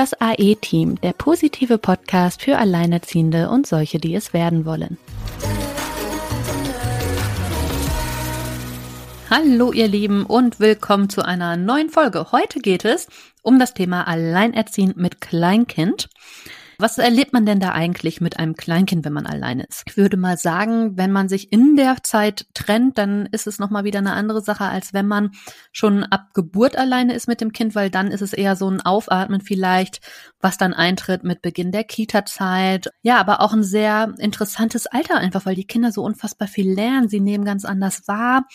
Das AE-Team, der positive Podcast für Alleinerziehende und solche, die es werden wollen. Hallo ihr Lieben und willkommen zu einer neuen Folge. Heute geht es um das Thema Alleinerziehend mit Kleinkind. Was erlebt man denn da eigentlich mit einem Kleinkind, wenn man alleine ist? Ich würde mal sagen, wenn man sich in der Zeit trennt, dann ist es nochmal wieder eine andere Sache, als wenn man schon ab Geburt alleine ist mit dem Kind, weil dann ist es eher so ein Aufatmen vielleicht, was dann eintritt mit Beginn der Kita-Zeit. Ja, aber auch ein sehr interessantes Alter einfach, weil die Kinder so unfassbar viel lernen. Sie nehmen ganz anders wahr.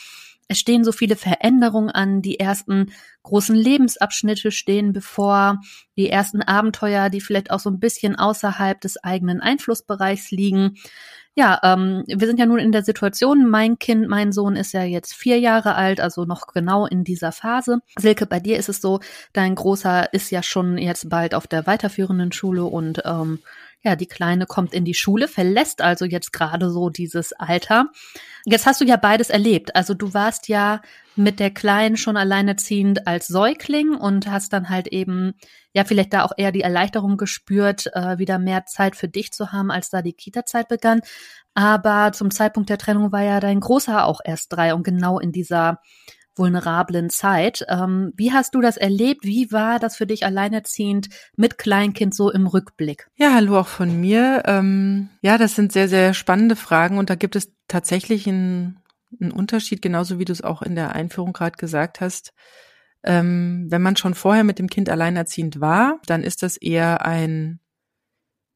Es stehen so viele Veränderungen an, die ersten großen Lebensabschnitte stehen bevor, die ersten Abenteuer, die vielleicht auch so ein bisschen außerhalb des eigenen Einflussbereichs liegen. Ja, ähm, wir sind ja nun in der Situation, mein Kind, mein Sohn ist ja jetzt vier Jahre alt, also noch genau in dieser Phase. Silke, bei dir ist es so, dein Großer ist ja schon jetzt bald auf der weiterführenden Schule und ähm, ja, die Kleine kommt in die Schule, verlässt also jetzt gerade so dieses Alter. Jetzt hast du ja beides erlebt. Also du warst ja mit der Kleinen schon alleinerziehend als Säugling und hast dann halt eben, ja, vielleicht da auch eher die Erleichterung gespürt, äh, wieder mehr Zeit für dich zu haben, als da die Kita-Zeit begann. Aber zum Zeitpunkt der Trennung war ja dein Großer auch erst drei und genau in dieser vulnerablen Zeit. Ähm, wie hast du das erlebt? Wie war das für dich alleinerziehend mit Kleinkind so im Rückblick? Ja, hallo auch von mir. Ähm, ja, das sind sehr, sehr spannende Fragen und da gibt es tatsächlich einen, einen Unterschied, genauso wie du es auch in der Einführung gerade gesagt hast. Ähm, wenn man schon vorher mit dem Kind alleinerziehend war, dann ist das eher ein,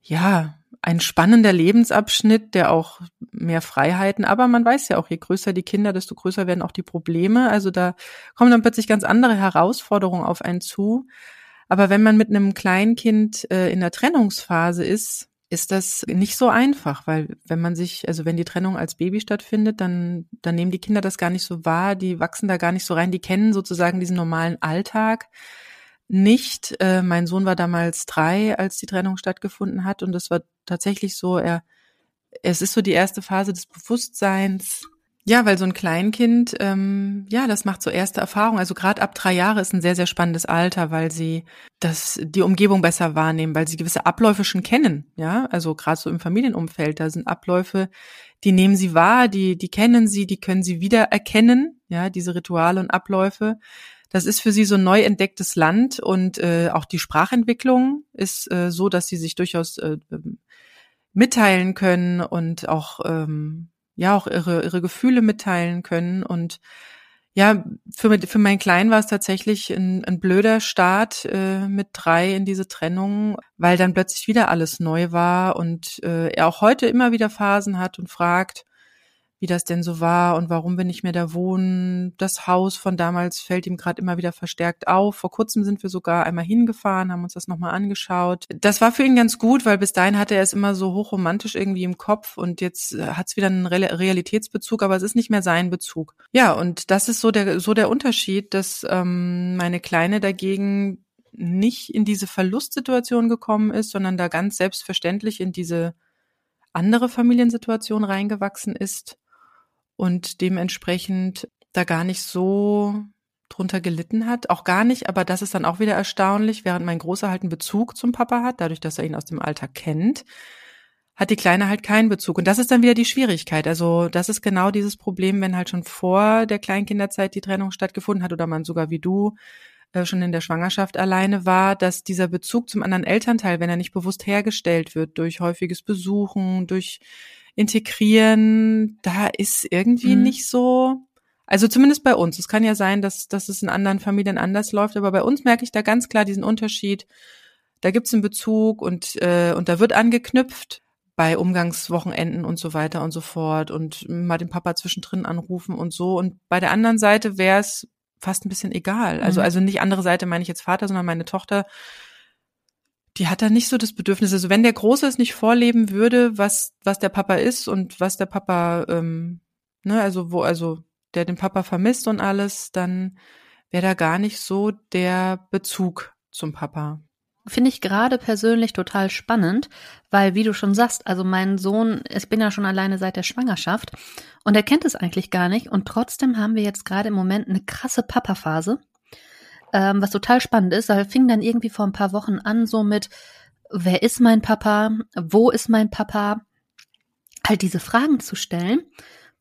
ja, ein spannender Lebensabschnitt, der auch mehr Freiheiten, aber man weiß ja auch, je größer die Kinder, desto größer werden auch die Probleme. Also da kommen dann plötzlich ganz andere Herausforderungen auf einen zu. Aber wenn man mit einem Kleinkind äh, in der Trennungsphase ist, ist das nicht so einfach, weil wenn man sich, also wenn die Trennung als Baby stattfindet, dann, dann nehmen die Kinder das gar nicht so wahr, die wachsen da gar nicht so rein, die kennen sozusagen diesen normalen Alltag nicht. Äh, mein Sohn war damals drei, als die Trennung stattgefunden hat. Und es war tatsächlich so, er, es ist so die erste Phase des Bewusstseins. Ja, weil so ein Kleinkind, ähm, ja, das macht so erste Erfahrungen. Also gerade ab drei Jahre ist ein sehr, sehr spannendes Alter, weil sie das, die Umgebung besser wahrnehmen, weil sie gewisse Abläufe schon kennen. Ja, also gerade so im Familienumfeld, da sind Abläufe, die nehmen sie wahr, die, die kennen sie, die können sie wiedererkennen. Ja, diese Rituale und Abläufe. Das ist für sie so ein neu entdecktes Land und äh, auch die Sprachentwicklung ist äh, so, dass sie sich durchaus äh, ähm, mitteilen können und auch ähm, ja auch ihre ihre Gefühle mitteilen können. Und ja, für, für meinen Kleinen war es tatsächlich ein, ein blöder Start äh, mit drei in diese Trennung, weil dann plötzlich wieder alles neu war und äh, er auch heute immer wieder Phasen hat und fragt, wie das denn so war und warum wir nicht mehr da wohnen. Das Haus von damals fällt ihm gerade immer wieder verstärkt auf. Vor kurzem sind wir sogar einmal hingefahren, haben uns das nochmal angeschaut. Das war für ihn ganz gut, weil bis dahin hatte er es immer so hochromantisch irgendwie im Kopf und jetzt äh, hat es wieder einen Realitätsbezug, aber es ist nicht mehr sein Bezug. Ja, und das ist so der, so der Unterschied, dass ähm, meine Kleine dagegen nicht in diese Verlustsituation gekommen ist, sondern da ganz selbstverständlich in diese andere Familiensituation reingewachsen ist und dementsprechend da gar nicht so drunter gelitten hat. Auch gar nicht, aber das ist dann auch wieder erstaunlich, während mein Großer halt einen Bezug zum Papa hat, dadurch, dass er ihn aus dem Alltag kennt, hat die Kleine halt keinen Bezug. Und das ist dann wieder die Schwierigkeit. Also das ist genau dieses Problem, wenn halt schon vor der Kleinkinderzeit die Trennung stattgefunden hat oder man sogar wie du äh, schon in der Schwangerschaft alleine war, dass dieser Bezug zum anderen Elternteil, wenn er nicht bewusst hergestellt wird durch häufiges Besuchen, durch integrieren, da ist irgendwie mhm. nicht so, also zumindest bei uns. Es kann ja sein, dass, dass es in anderen Familien anders läuft, aber bei uns merke ich da ganz klar diesen Unterschied. Da gibt's einen Bezug und, äh, und da wird angeknüpft bei Umgangswochenenden und so weiter und so fort und mal den Papa zwischendrin anrufen und so. Und bei der anderen Seite wäre es fast ein bisschen egal. Also, mhm. also nicht andere Seite meine ich jetzt Vater, sondern meine Tochter die hat da nicht so das Bedürfnis. Also wenn der Große es nicht vorleben würde, was, was der Papa ist und was der Papa, ähm, ne, also wo, also der den Papa vermisst und alles, dann wäre da gar nicht so der Bezug zum Papa. Finde ich gerade persönlich total spannend, weil, wie du schon sagst, also mein Sohn, ich bin ja schon alleine seit der Schwangerschaft und er kennt es eigentlich gar nicht und trotzdem haben wir jetzt gerade im Moment eine krasse Papa-Phase ähm, was total spannend ist, da fing dann irgendwie vor ein paar Wochen an, so mit, wer ist mein Papa? Wo ist mein Papa? Halt diese Fragen zu stellen,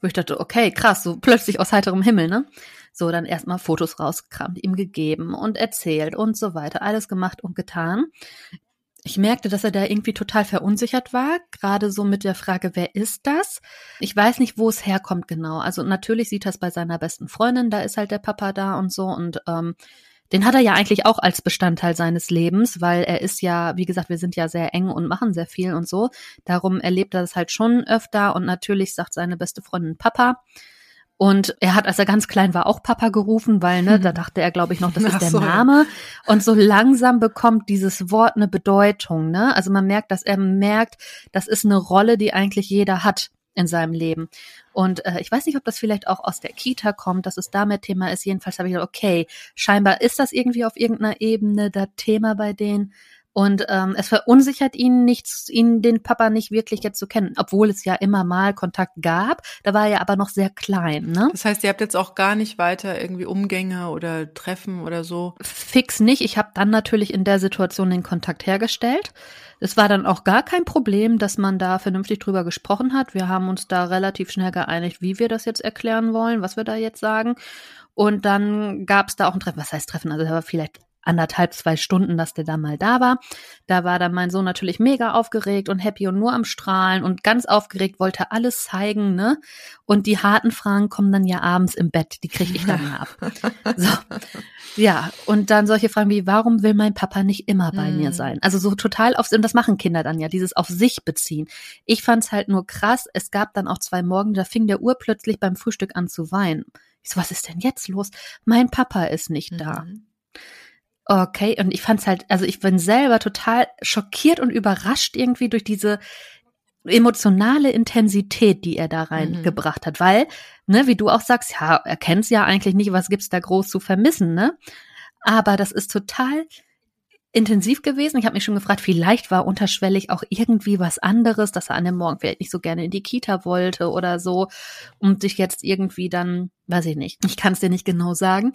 wo ich dachte, okay, krass, so plötzlich aus heiterem Himmel, ne? So, dann erstmal Fotos rausgekramt, ihm gegeben und erzählt und so weiter, alles gemacht und getan. Ich merkte, dass er da irgendwie total verunsichert war, gerade so mit der Frage, wer ist das? Ich weiß nicht, wo es herkommt genau. Also natürlich sieht es bei seiner besten Freundin, da ist halt der Papa da und so und ähm, den hat er ja eigentlich auch als Bestandteil seines Lebens, weil er ist ja, wie gesagt, wir sind ja sehr eng und machen sehr viel und so. Darum erlebt er das halt schon öfter und natürlich sagt seine beste Freundin Papa. Und er hat, als er ganz klein war, auch Papa gerufen, weil, ne, da dachte er, glaube ich, noch, das ist der. Name. Und so langsam bekommt dieses Wort eine Bedeutung, ne? Also man merkt, dass er merkt, das ist eine Rolle, die eigentlich jeder hat in seinem Leben. Und äh, ich weiß nicht, ob das vielleicht auch aus der Kita kommt, dass es damit Thema ist. Jedenfalls habe ich gedacht, okay, scheinbar ist das irgendwie auf irgendeiner Ebene da Thema bei denen. Und ähm, es verunsichert ihn nichts, ihn den Papa nicht wirklich jetzt zu kennen, obwohl es ja immer mal Kontakt gab. Da war er aber noch sehr klein. Ne? Das heißt, ihr habt jetzt auch gar nicht weiter irgendwie Umgänge oder Treffen oder so? Fix nicht. Ich habe dann natürlich in der Situation den Kontakt hergestellt. Es war dann auch gar kein Problem, dass man da vernünftig drüber gesprochen hat. Wir haben uns da relativ schnell geeinigt, wie wir das jetzt erklären wollen, was wir da jetzt sagen. Und dann gab es da auch ein Treffen. Was heißt Treffen? Also da war vielleicht anderthalb, zwei Stunden, dass der da mal da war. Da war dann mein Sohn natürlich mega aufgeregt und happy und nur am Strahlen und ganz aufgeregt, wollte alles zeigen, ne? Und die harten Fragen kommen dann ja abends im Bett, die kriege ich dann ja ab. So. Ja, und dann solche Fragen wie, warum will mein Papa nicht immer bei mm. mir sein? Also so total auf, und das machen Kinder dann ja, dieses auf sich beziehen. Ich fand's halt nur krass, es gab dann auch zwei Morgen, da fing der Uhr plötzlich beim Frühstück an zu weinen. Ich so, was ist denn jetzt los? Mein Papa ist nicht mhm. da. Okay, und ich fand's halt, also ich bin selber total schockiert und überrascht irgendwie durch diese emotionale Intensität, die er da reingebracht mhm. hat, weil, ne, wie du auch sagst, ja, er kennt's ja eigentlich nicht, was gibt's da groß zu vermissen, ne? Aber das ist total intensiv gewesen. Ich habe mich schon gefragt, vielleicht war unterschwellig auch irgendwie was anderes, dass er an dem Morgen vielleicht nicht so gerne in die Kita wollte oder so und sich jetzt irgendwie dann, weiß ich nicht, ich kann es dir nicht genau sagen.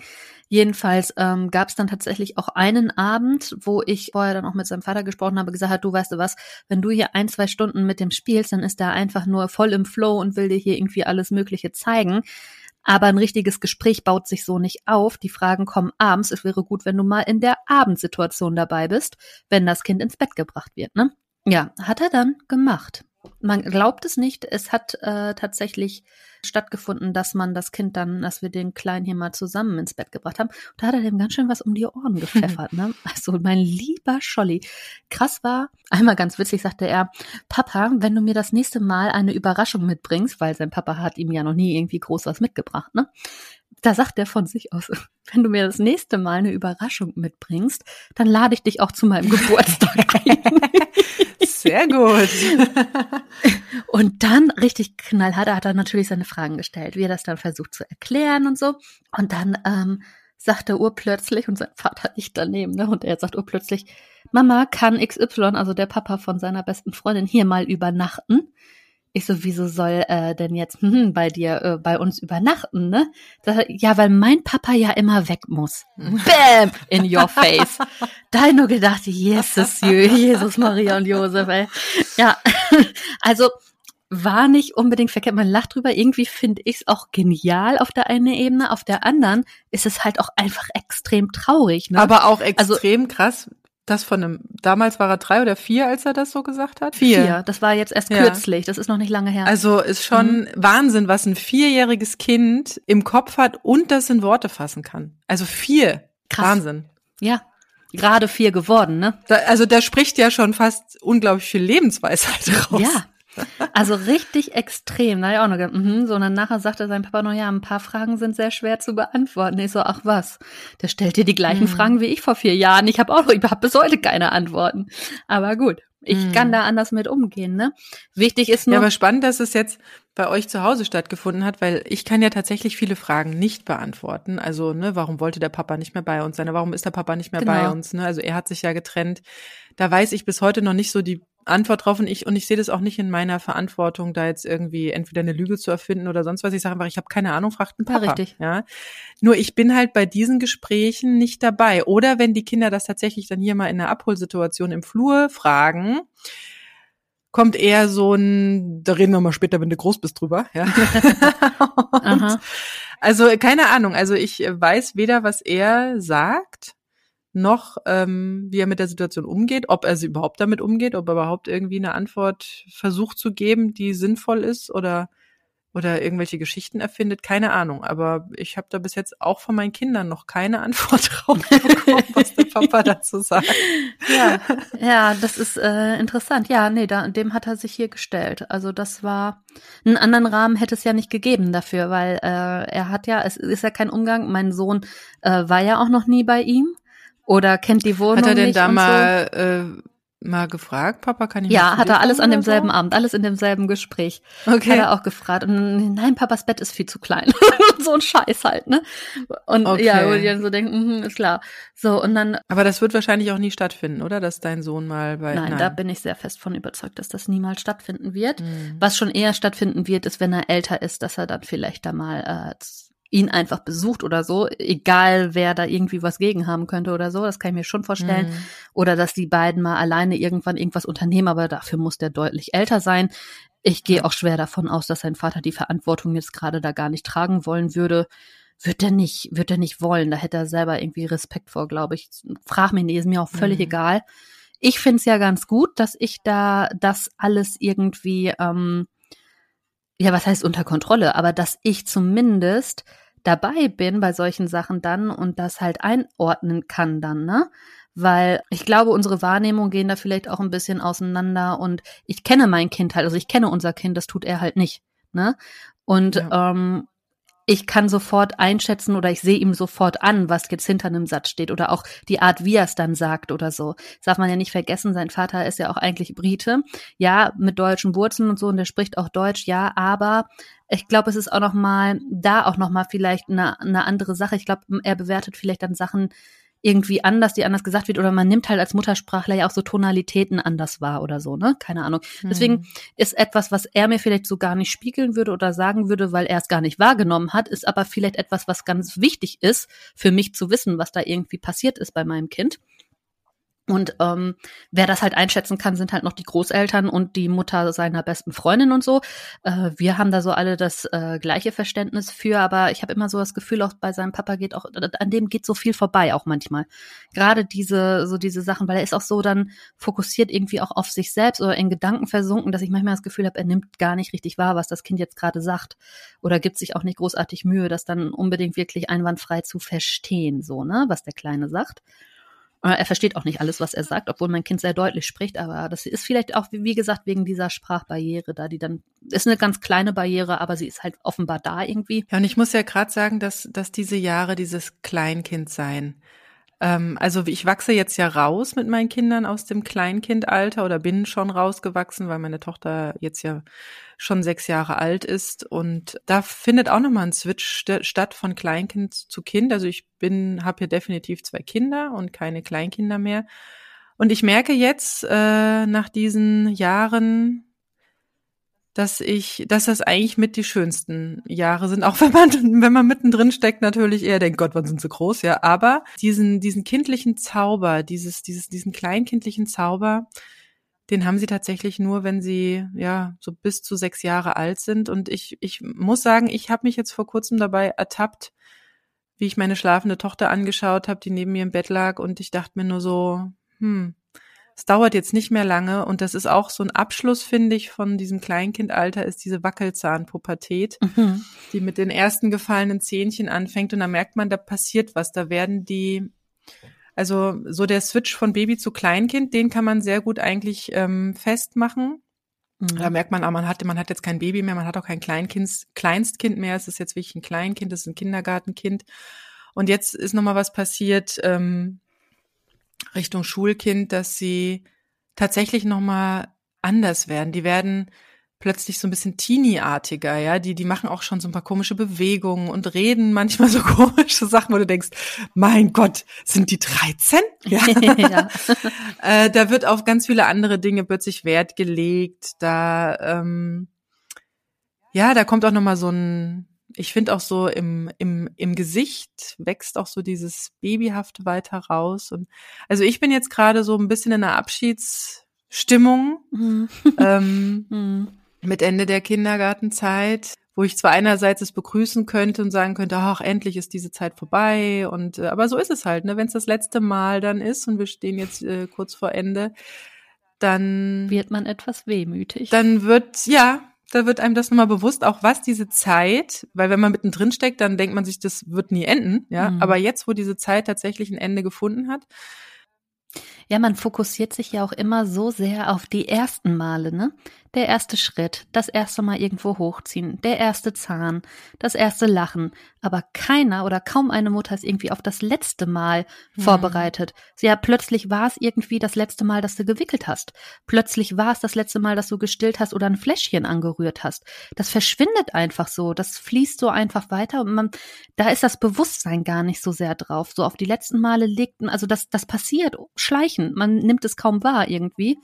Jedenfalls ähm, gab es dann tatsächlich auch einen Abend, wo ich vorher dann auch mit seinem Vater gesprochen habe, gesagt hat, du weißt du was, wenn du hier ein, zwei Stunden mit dem spielst, dann ist er einfach nur voll im Flow und will dir hier irgendwie alles Mögliche zeigen. Aber ein richtiges Gespräch baut sich so nicht auf. Die Fragen kommen abends. Es wäre gut, wenn du mal in der Abendsituation dabei bist, wenn das Kind ins Bett gebracht wird. Ne? Ja, hat er dann gemacht. Man glaubt es nicht. Es hat äh, tatsächlich stattgefunden, dass man das Kind dann, dass wir den Kleinen hier mal zusammen ins Bett gebracht haben. Und da hat er dem ganz schön was um die Ohren gepfeffert. ne? Also mein lieber Scholli. Krass war, einmal ganz witzig sagte er, Papa, wenn du mir das nächste Mal eine Überraschung mitbringst, weil sein Papa hat ihm ja noch nie irgendwie groß was mitgebracht, ne? Da sagt er von sich aus, wenn du mir das nächste Mal eine Überraschung mitbringst, dann lade ich dich auch zu meinem Geburtstag ein. Sehr gut. Und dann richtig knallhart hat er natürlich seine Fragen gestellt, wie er das dann versucht zu erklären und so. Und dann ähm, sagt er urplötzlich, und sein Vater nicht daneben, ne? Und er sagt urplötzlich, Mama, kann XY, also der Papa von seiner besten Freundin, hier mal übernachten? Ich so, wieso soll äh, denn jetzt hm, bei dir, äh, bei uns übernachten, ne? Das, ja, weil mein Papa ja immer weg muss. Bam! In your face. da hab ich nur gedacht, Jesus, Jesus, Maria und Josef, ey. Ja, also war nicht unbedingt verkehrt. Man lacht drüber. Irgendwie finde ich es auch genial auf der einen Ebene. Auf der anderen ist es halt auch einfach extrem traurig. Ne? Aber auch also extrem also, krass, das von einem, damals war er drei oder vier, als er das so gesagt hat? Vier. vier. Das war jetzt erst ja. kürzlich. Das ist noch nicht lange her. Also ist schon mhm. Wahnsinn, was ein vierjähriges Kind im Kopf hat und das in Worte fassen kann. Also vier. Krass. Wahnsinn. Ja. Gerade vier geworden, ne? Da, also da spricht ja schon fast unglaublich viel Lebensweisheit raus. Ja, also richtig extrem. Da ja auch noch, mhm, so und dann nachher sagte sein Papa noch, ja, ein paar Fragen sind sehr schwer zu beantworten. Ich so, ach was, der stellt dir die gleichen mhm. Fragen wie ich vor vier Jahren. Ich habe auch noch, ich habe bis heute keine Antworten. Aber gut, ich mhm. kann da anders mit umgehen, ne? Wichtig ist nur. Ja, aber spannend, dass es jetzt bei euch zu Hause stattgefunden hat, weil ich kann ja tatsächlich viele Fragen nicht beantworten. Also, ne, warum wollte der Papa nicht mehr bei uns sein? Warum ist der Papa nicht mehr genau. bei uns? Ne? Also er hat sich ja getrennt. Da weiß ich bis heute noch nicht so die Antwort drauf und ich und ich sehe das auch nicht in meiner Verantwortung, da jetzt irgendwie entweder eine Lüge zu erfinden oder sonst was. Ich sage einfach, ich habe keine Ahnung, fragt ein Papa. Ja, richtig. Ja. Nur ich bin halt bei diesen Gesprächen nicht dabei. Oder wenn die Kinder das tatsächlich dann hier mal in einer Abholsituation im Flur fragen, kommt eher so ein, da reden wir mal später, wenn du groß bist drüber, ja. und, also keine Ahnung. Also ich weiß weder, was er sagt noch, ähm, wie er mit der Situation umgeht, ob er sie überhaupt damit umgeht, ob er überhaupt irgendwie eine Antwort versucht zu geben, die sinnvoll ist oder oder irgendwelche Geschichten erfindet, keine Ahnung. Aber ich habe da bis jetzt auch von meinen Kindern noch keine Antwort drauf bekommen, was der Papa dazu sagt. Ja, ja, das ist äh, interessant. Ja, nee, da, dem hat er sich hier gestellt. Also das war einen anderen Rahmen hätte es ja nicht gegeben dafür, weil äh, er hat ja, es ist ja kein Umgang. Mein Sohn äh, war ja auch noch nie bei ihm oder kennt die Wohnung Hat er denn nicht da mal äh, mal gefragt, Papa, kann ich Ja, hat er alles an demselben so? Abend, alles in demselben Gespräch. Okay. Hat er auch gefragt. Und nein, Papas Bett ist viel zu klein. so ein Scheiß halt, ne? Und Okay. ja, wo die dann so denken, mhm, ist klar. So, und dann, Aber das wird wahrscheinlich auch nie stattfinden, oder? Dass dein Sohn mal bei. nein, da bin ich sehr fest von überzeugt, dass das niemals stattfinden wird. Mhm. Was schon eher stattfinden wird, ist, wenn er älter ist, dass er dann vielleicht da mal äh, ihn einfach besucht oder so, egal wer da irgendwie was gegen haben könnte oder so, das kann ich mir schon vorstellen. Mhm. Oder dass die beiden mal alleine irgendwann irgendwas unternehmen, aber dafür muss der deutlich älter sein. Ich gehe auch schwer davon aus, dass sein Vater die Verantwortung jetzt gerade da gar nicht tragen wollen würde. Wird er nicht, wird er nicht wollen. Da hätte er selber irgendwie Respekt vor, glaube ich. Frag mich nicht, ist mir auch völlig Mhm. egal. Ich find's ja ganz gut, dass ich da das alles irgendwie, ähm, ja, was heißt unter Kontrolle, aber dass ich zumindest dabei bin bei solchen Sachen dann und das halt einordnen kann dann, ne? Weil ich glaube, unsere Wahrnehmungen gehen da vielleicht auch ein bisschen auseinander und ich kenne mein Kind halt, also ich kenne unser Kind, das tut er halt nicht, ne? Und Ja. ähm, ich kann sofort einschätzen oder ich sehe ihm sofort an, was jetzt hinter einem Satz steht oder auch die Art, wie er es dann sagt oder so. Das darf man ja nicht vergessen, sein Vater ist ja auch eigentlich Brite, ja, mit deutschen Wurzeln und so und der spricht auch Deutsch, ja, aber ich glaube, es ist auch noch mal da auch noch mal vielleicht eine, eine andere Sache. Ich glaube, er bewertet vielleicht dann Sachen irgendwie anders, die anders gesagt wird oder man nimmt halt als Muttersprachler ja auch so Tonalitäten anders wahr oder so, ne? Keine Ahnung. Desegen Mhm. ist etwas, was er mir vielleicht so gar nicht spiegeln würde oder sagen würde, weil er es gar nicht wahrgenommen hat, ist aber vielleicht etwas, was ganz wichtig ist für mich zu wissen, was da irgendwie passiert ist bei meinem Kind. Und ähm, wer das halt einschätzen kann, sind halt noch die Großeltern und die Mutter seiner besten Freundin und so. Äh, wir haben da so alle das äh, gleiche Verständnis für, aber ich habe immer so das Gefühl, auch bei seinem Papa geht auch, an dem geht so viel vorbei, auch manchmal. Gerade diese, so diese Sachen, weil er ist auch so dann fokussiert irgendwie auch auf sich selbst oder in Gedanken versunken, dass ich manchmal das Gefühl habe, er nimmt gar nicht richtig wahr, was das Kind jetzt gerade sagt. Oder gibt sich auch nicht großartig Mühe, das dann unbedingt wirklich einwandfrei zu verstehen, so, ne, was der Kleine sagt. Er versteht auch nicht alles, was er sagt, obwohl mein Kind sehr deutlich spricht, aber das ist vielleicht auch, wie wie gesagt, wegen dieser Sprachbarriere da, die dann, ist eine ganz kleine Barriere, aber sie ist halt offenbar da irgendwie. Ja, und ich muss ja gerade sagen, dass, dass diese Jahre dieses Kleinkind sein. Ähm, also ich wachse jetzt ja raus mit meinen Kindern aus dem Kleinkindalter oder bin schon rausgewachsen, weil meine Tochter jetzt ja schon sechs Jahre alt ist. Und da findet auch nochmal ein Switch st statt von Kleinkind zu Kind. Also ich bin, habe hier definitiv zwei Kinder und keine Kleinkinder mehr. Und ich merke jetzt äh, nach diesen Jahren, dass ich, dass das eigentlich mit die schönsten Jahre sind, auch wenn man, wenn man mittendrin steckt, natürlich eher denkt, Gott, wann sind sie groß, ja. Aber diesen, diesen kindlichen Zauber, dieses, dieses, diesen kleinkindlichen Zauber, den haben sie tatsächlich nur, wenn sie ja so bis zu sechs Jahre alt sind. Und ich, ich muss sagen, ich habe mich jetzt vor kurzem dabei ertappt, wie ich meine schlafende Tochter angeschaut habe, die neben mir im Bett lag, und ich dachte mir nur so, hm, es dauert jetzt nicht mehr lange und das ist auch so ein Abschluss, finde ich, von diesem Kleinkindalter, ist diese Wackelzahnpubertät, Mhm. die mit den ersten gefallenen Zähnchen anfängt und da merkt man, da passiert was, da werden die, also so der Switch von Baby zu Kleinkind, den kann man sehr gut eigentlich ähm, festmachen. Da Mhm. merkt man, ah, man hat, man hat jetzt kein Baby mehr, man hat auch kein Kleinkind, Kleinstkind mehr, es ist jetzt wirklich ein Kleinkind, es ist ein Kindergartenkind. Und jetzt ist nochmal was passiert, ähm, Richtung Schulkind, dass sie tatsächlich nochmal anders werden. Die werden plötzlich so ein bisschen Teenie-artiger, ja. Die, die machen auch schon so ein paar komische Bewegungen und reden manchmal so komische Sachen, wo du denkst, mein Gott, sind die 13? Ja. ja. äh, da wird auf ganz viele andere Dinge plötzlich Wert gelegt. Da, ähm, ja, da kommt auch nochmal so ein, ich finde auch so im, im, im Gesicht wächst auch so dieses Babyhafte weiter raus. Und also ich bin jetzt gerade so ein bisschen in einer Abschiedsstimmung. Mhm. Ähm, mhm mit Ende der Kindergartenzeit, wo ich zwar einerseits es begrüßen könnte und sagen könnte, ach, endlich ist diese Zeit vorbei und äh, aber so ist es halt, ne, wenn es das letzte Mal dann ist und wir stehen jetzt äh, kurz vor Ende, dann wird man etwas wehmütig. Dann wird ja, da wird einem das nochmal bewusst, auch was diese Zeit, weil wenn man mittendrin steckt, dann denkt man sich, das wird nie enden, ja, mhm. aber jetzt, wo diese Zeit tatsächlich ein Ende gefunden hat, ja, man fokussiert sich ja auch immer so sehr auf die ersten Male, ne? Der erste Schritt, das erste Mal irgendwo hochziehen, der erste Zahn, das erste Lachen. Aber keiner oder kaum eine Mutter ist irgendwie auf das letzte Mal mhm. vorbereitet. Ja, plötzlich war es irgendwie das letzte Mal, dass du gewickelt hast. Plötzlich war es das letzte Mal, dass du gestillt hast oder ein Fläschchen angerührt hast. Das verschwindet einfach so. Das fließt so einfach weiter und man, da ist das Bewusstsein gar nicht so sehr drauf. So auf die letzten Male legt, also das, das passiert, schleichen. Man nimmt es kaum wahr irgendwie.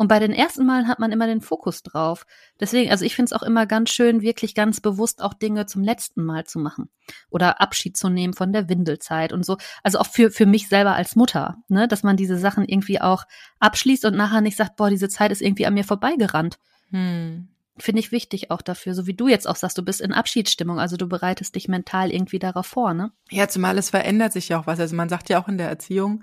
Und bei den ersten Malen hat man immer den Fokus drauf. Deswegen, also ich finde es auch immer ganz schön, wirklich ganz bewusst auch Dinge zum letzten Mal zu machen. Oder Abschied zu nehmen von der Windelzeit und so. Also auch für, für mich selber als Mutter, ne, dass man diese Sachen irgendwie auch abschließt und nachher nicht sagt, boah, diese Zeit ist irgendwie an mir vorbeigerannt. Hm. Finde ich wichtig auch dafür, so wie du jetzt auch sagst, du bist in Abschiedsstimmung, also du bereitest dich mental irgendwie darauf vor, ne? Ja, zumal es verändert sich ja auch was. Also man sagt ja auch in der Erziehung,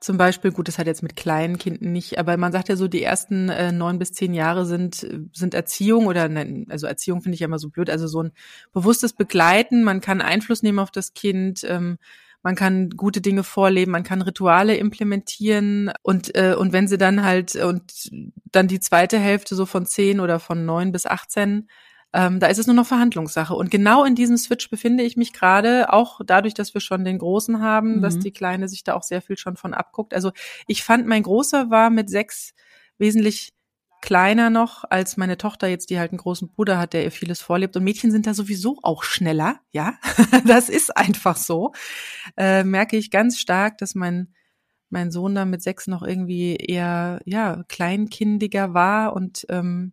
zum Beispiel, gut, das hat jetzt mit kleinen Kindern nicht, aber man sagt ja so, die ersten äh, neun bis zehn Jahre sind, sind Erziehung oder also Erziehung finde ich ja immer so blöd, also so ein bewusstes Begleiten, man kann Einfluss nehmen auf das Kind, ähm, man kann gute Dinge vorleben, man kann Rituale implementieren und äh, und wenn sie dann halt und dann die zweite Hälfte so von zehn oder von neun bis achtzehn ähm, da ist es nur noch Verhandlungssache. Und genau in diesem Switch befinde ich mich gerade, auch dadurch, dass wir schon den Großen haben, mhm. dass die Kleine sich da auch sehr viel schon von abguckt. Also ich fand, mein Großer war mit sechs wesentlich kleiner noch als meine Tochter jetzt, die halt einen großen Bruder hat, der ihr vieles vorlebt. Und Mädchen sind da sowieso auch schneller, ja. das ist einfach so. Äh, merke ich ganz stark, dass mein mein Sohn da mit sechs noch irgendwie eher ja kleinkindiger war und ähm,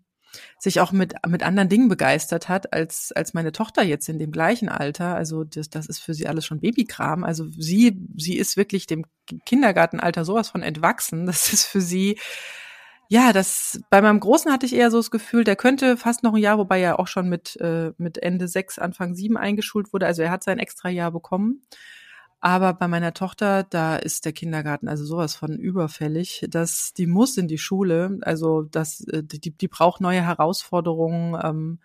sich auch mit, mit anderen Dingen begeistert hat, als, als meine Tochter jetzt in dem gleichen Alter. Also das, das ist für sie alles schon Babykram. Also sie, sie ist wirklich dem Kindergartenalter sowas von entwachsen. Das ist für sie, ja, das, bei meinem Großen hatte ich eher so das Gefühl, der könnte fast noch ein Jahr, wobei er auch schon mit, äh, mit Ende sechs, Anfang sieben eingeschult wurde. Also er hat sein extra Jahr bekommen. Aber bei meiner Tochter, da ist der Kindergarten also sowas von überfällig, dass die muss in die Schule. Also das, äh, die, die braucht neue Herausforderungen. Ähm,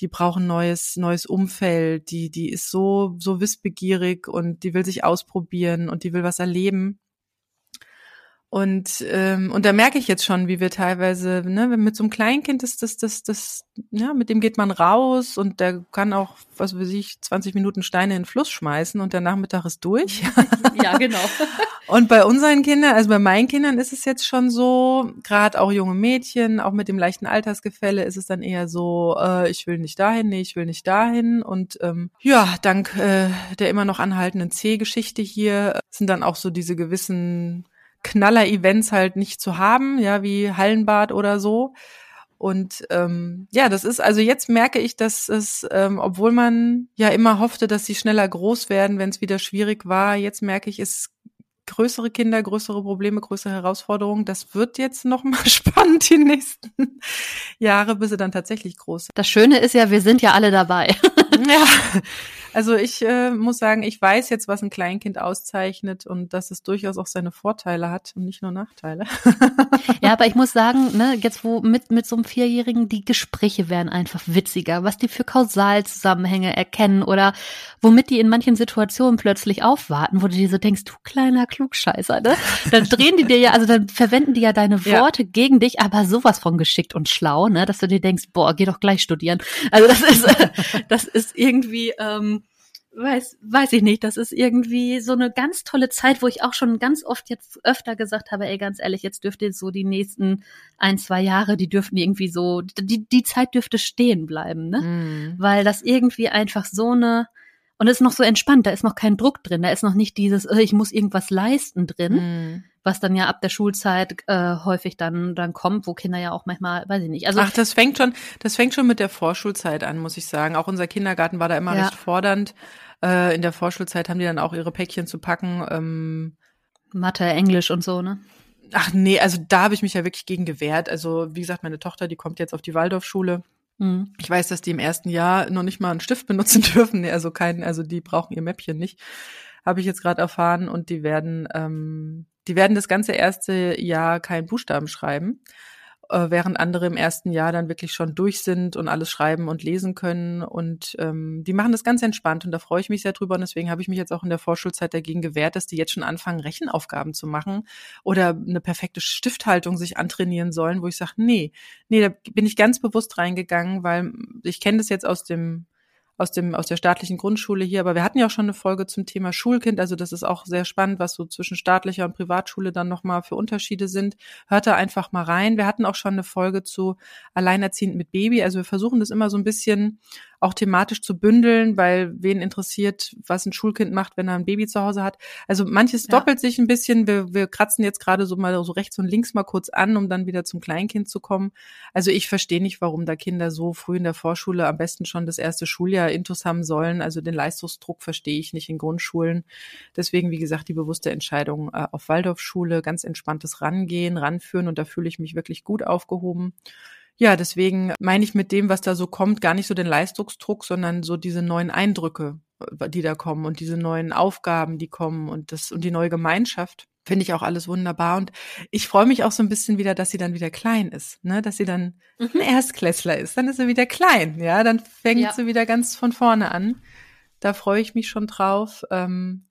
die brauchen neues neues Umfeld. Die die ist so so wissbegierig und die will sich ausprobieren und die will was erleben. Und, ähm, und da merke ich jetzt schon, wie wir teilweise, ne, mit so einem Kleinkind ist das, das, das, ja, mit dem geht man raus und der kann auch, was weiß ich, 20 Minuten Steine in den Fluss schmeißen und der Nachmittag ist durch. Ja, genau. und bei unseren Kindern, also bei meinen Kindern ist es jetzt schon so, gerade auch junge Mädchen, auch mit dem leichten Altersgefälle ist es dann eher so, äh, ich will nicht dahin, nee, ich will nicht dahin. Und ähm, ja, dank äh, der immer noch anhaltenden C-Geschichte hier sind dann auch so diese gewissen Knaller-Events halt nicht zu haben, ja, wie Hallenbad oder so. Und ähm, ja, das ist, also jetzt merke ich, dass es, ähm, obwohl man ja immer hoffte, dass sie schneller groß werden, wenn es wieder schwierig war, jetzt merke ich, es größere Kinder, größere Probleme, größere Herausforderungen. Das wird jetzt noch mal spannend die nächsten Jahre, bis sie dann tatsächlich groß sind. Das Schöne ist ja, wir sind ja alle dabei. ja, also ich äh, muss sagen, ich weiß jetzt, was ein Kleinkind auszeichnet und dass es durchaus auch seine Vorteile hat und nicht nur Nachteile. ja, aber ich muss sagen, ne, jetzt wo mit mit so einem Vierjährigen die Gespräche werden einfach witziger, was die für Kausalzusammenhänge erkennen oder womit die in manchen Situationen plötzlich aufwarten, wo du dir so denkst, du kleiner Klugscheißer, ne? Dann drehen die dir ja, also dann verwenden die ja deine Worte ja. gegen dich, aber sowas von geschickt und schlau, ne, dass du dir denkst, boah, geh doch gleich studieren. Also das ist, das ist irgendwie ähm, weiß, weiß ich nicht. Das ist irgendwie so eine ganz tolle Zeit, wo ich auch schon ganz oft jetzt öfter gesagt habe, ey, ganz ehrlich, jetzt dürfte so die nächsten ein, zwei Jahre, die dürften irgendwie so, die, die Zeit dürfte stehen bleiben, ne? Mm. Weil das irgendwie einfach so eine, und es ist noch so entspannt, da ist noch kein Druck drin, da ist noch nicht dieses, äh, ich muss irgendwas leisten drin, mm. was dann ja ab der Schulzeit äh, häufig dann dann kommt, wo Kinder ja auch manchmal, weiß ich nicht. Also Ach, das fängt schon, das fängt schon mit der Vorschulzeit an, muss ich sagen. Auch unser Kindergarten war da immer ja. recht fordernd. Äh, in der Vorschulzeit haben die dann auch ihre Päckchen zu packen. Ähm, Mathe, Englisch und so, ne? Ach nee, also da habe ich mich ja wirklich gegen gewehrt. Also wie gesagt, meine Tochter, die kommt jetzt auf die Waldorfschule. Ich weiß, dass die im ersten Jahr noch nicht mal einen Stift benutzen dürfen, also keinen, also die brauchen ihr Mäppchen nicht, habe ich jetzt gerade erfahren und die werden, ähm, die werden das ganze erste Jahr keinen Buchstaben schreiben äh, während andere im ersten Jahr dann wirklich schon durch sind und alles schreiben und lesen können. Und ähm, die machen das ganz entspannt und da freue ich mich sehr drüber. Und deswegen habe ich mich jetzt auch in der Vorschulzeit dagegen gewehrt, dass die jetzt schon anfangen, Rechenaufgaben zu machen oder eine perfekte Stifthaltung sich antrainieren sollen, wo ich sage, nee, nee, da bin ich ganz bewusst reingegangen, weil ich kenne das jetzt aus dem aus dem aus der staatlichen Grundschule hier, aber wir hatten ja auch schon eine Folge zum Thema Schulkind, also das ist auch sehr spannend, was so zwischen staatlicher und Privatschule dann nochmal für Unterschiede sind. Hört da einfach mal rein. Wir hatten auch schon eine Folge zu Alleinerziehend mit Baby, also wir versuchen das immer so ein bisschen auch thematisch zu bündeln, weil wen interessiert, was ein Schulkind macht, wenn er ein Baby zu Hause hat. Also manches ja. doppelt sich ein bisschen. Wir, wir kratzen jetzt gerade so mal so rechts und links mal kurz an, um dann wieder zum Kleinkind zu kommen. Also ich verstehe nicht, warum da Kinder so früh in der Vorschule am besten schon das erste Schuljahr Intus haben sollen. Also den Leistungsdruck verstehe ich nicht in Grundschulen. Deswegen, wie gesagt, die bewusste Entscheidung äh, auf Waldorfschule, ganz entspanntes Rangehen, ranführen und da fühle ich mich wirklich gut aufgehoben. Ja, deswegen meine ich mit dem, was da so kommt, gar nicht so den Leistungsdruck, sondern so diese neuen Eindrücke, äh, die da kommen und diese neuen Aufgaben, die kommen und das und die neue Gemeinschaft. Finde ich auch alles wunderbar. Und ich freue mich auch so ein bisschen wieder, dass sie dann wieder klein ist, ne? Dass sie dann mhm. ein Erstklässler ist. Dann ist sie wieder klein, ja. Dann fängt ja. sie wieder ganz von vorne an. Da freue ich mich schon drauf. Ähm,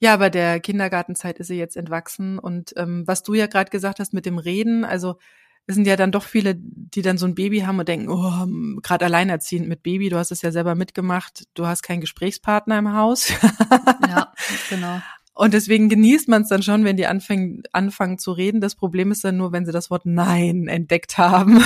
ja, bei der Kindergartenzeit ist sie jetzt entwachsen. Und ähm, was du ja gerade gesagt hast mit dem Reden, also es sind ja dann doch viele, die dann so ein Baby haben und denken, oh, gerade alleinerziehend mit Baby, du hast es ja selber mitgemacht, du hast keinen Gesprächspartner im Haus. ja, genau. Und deswegen genießt man es dann schon, wenn die anfangen, anfangen zu reden. Das Problem ist dann nur, wenn sie das Wort Nein entdeckt haben.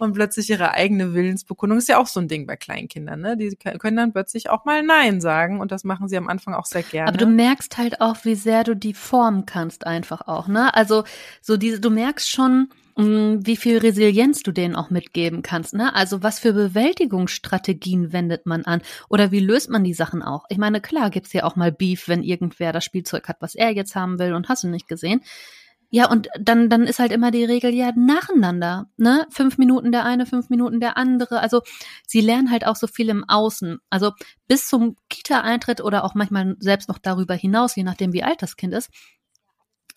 und plötzlich ihre eigene Willensbekundung ist ja auch so ein Ding bei Kleinkindern, ne? Die können dann plötzlich auch mal Nein sagen und das machen sie am Anfang auch sehr gerne. Aber du merkst halt auch, wie sehr du die formen kannst einfach auch, ne? Also so diese, du merkst schon, Mm, wie viel Resilienz du denen auch mitgeben kannst. Ne? Also was für Bewältigungsstrategien wendet man an oder wie löst man die Sachen auch? Ich meine, klar gibt's ja auch mal Beef, wenn irgendwer das Spielzeug hat, was er jetzt haben will und hast du nicht gesehen. Ja, und dann, dann ist halt immer die Regel ja nacheinander, ne? Fünf Minuten der eine, fünf Minuten der andere. Also sie lernen halt auch so viel im Außen. Also bis zum Kita-Eintritt oder auch manchmal selbst noch darüber hinaus, je nachdem wie alt das Kind ist,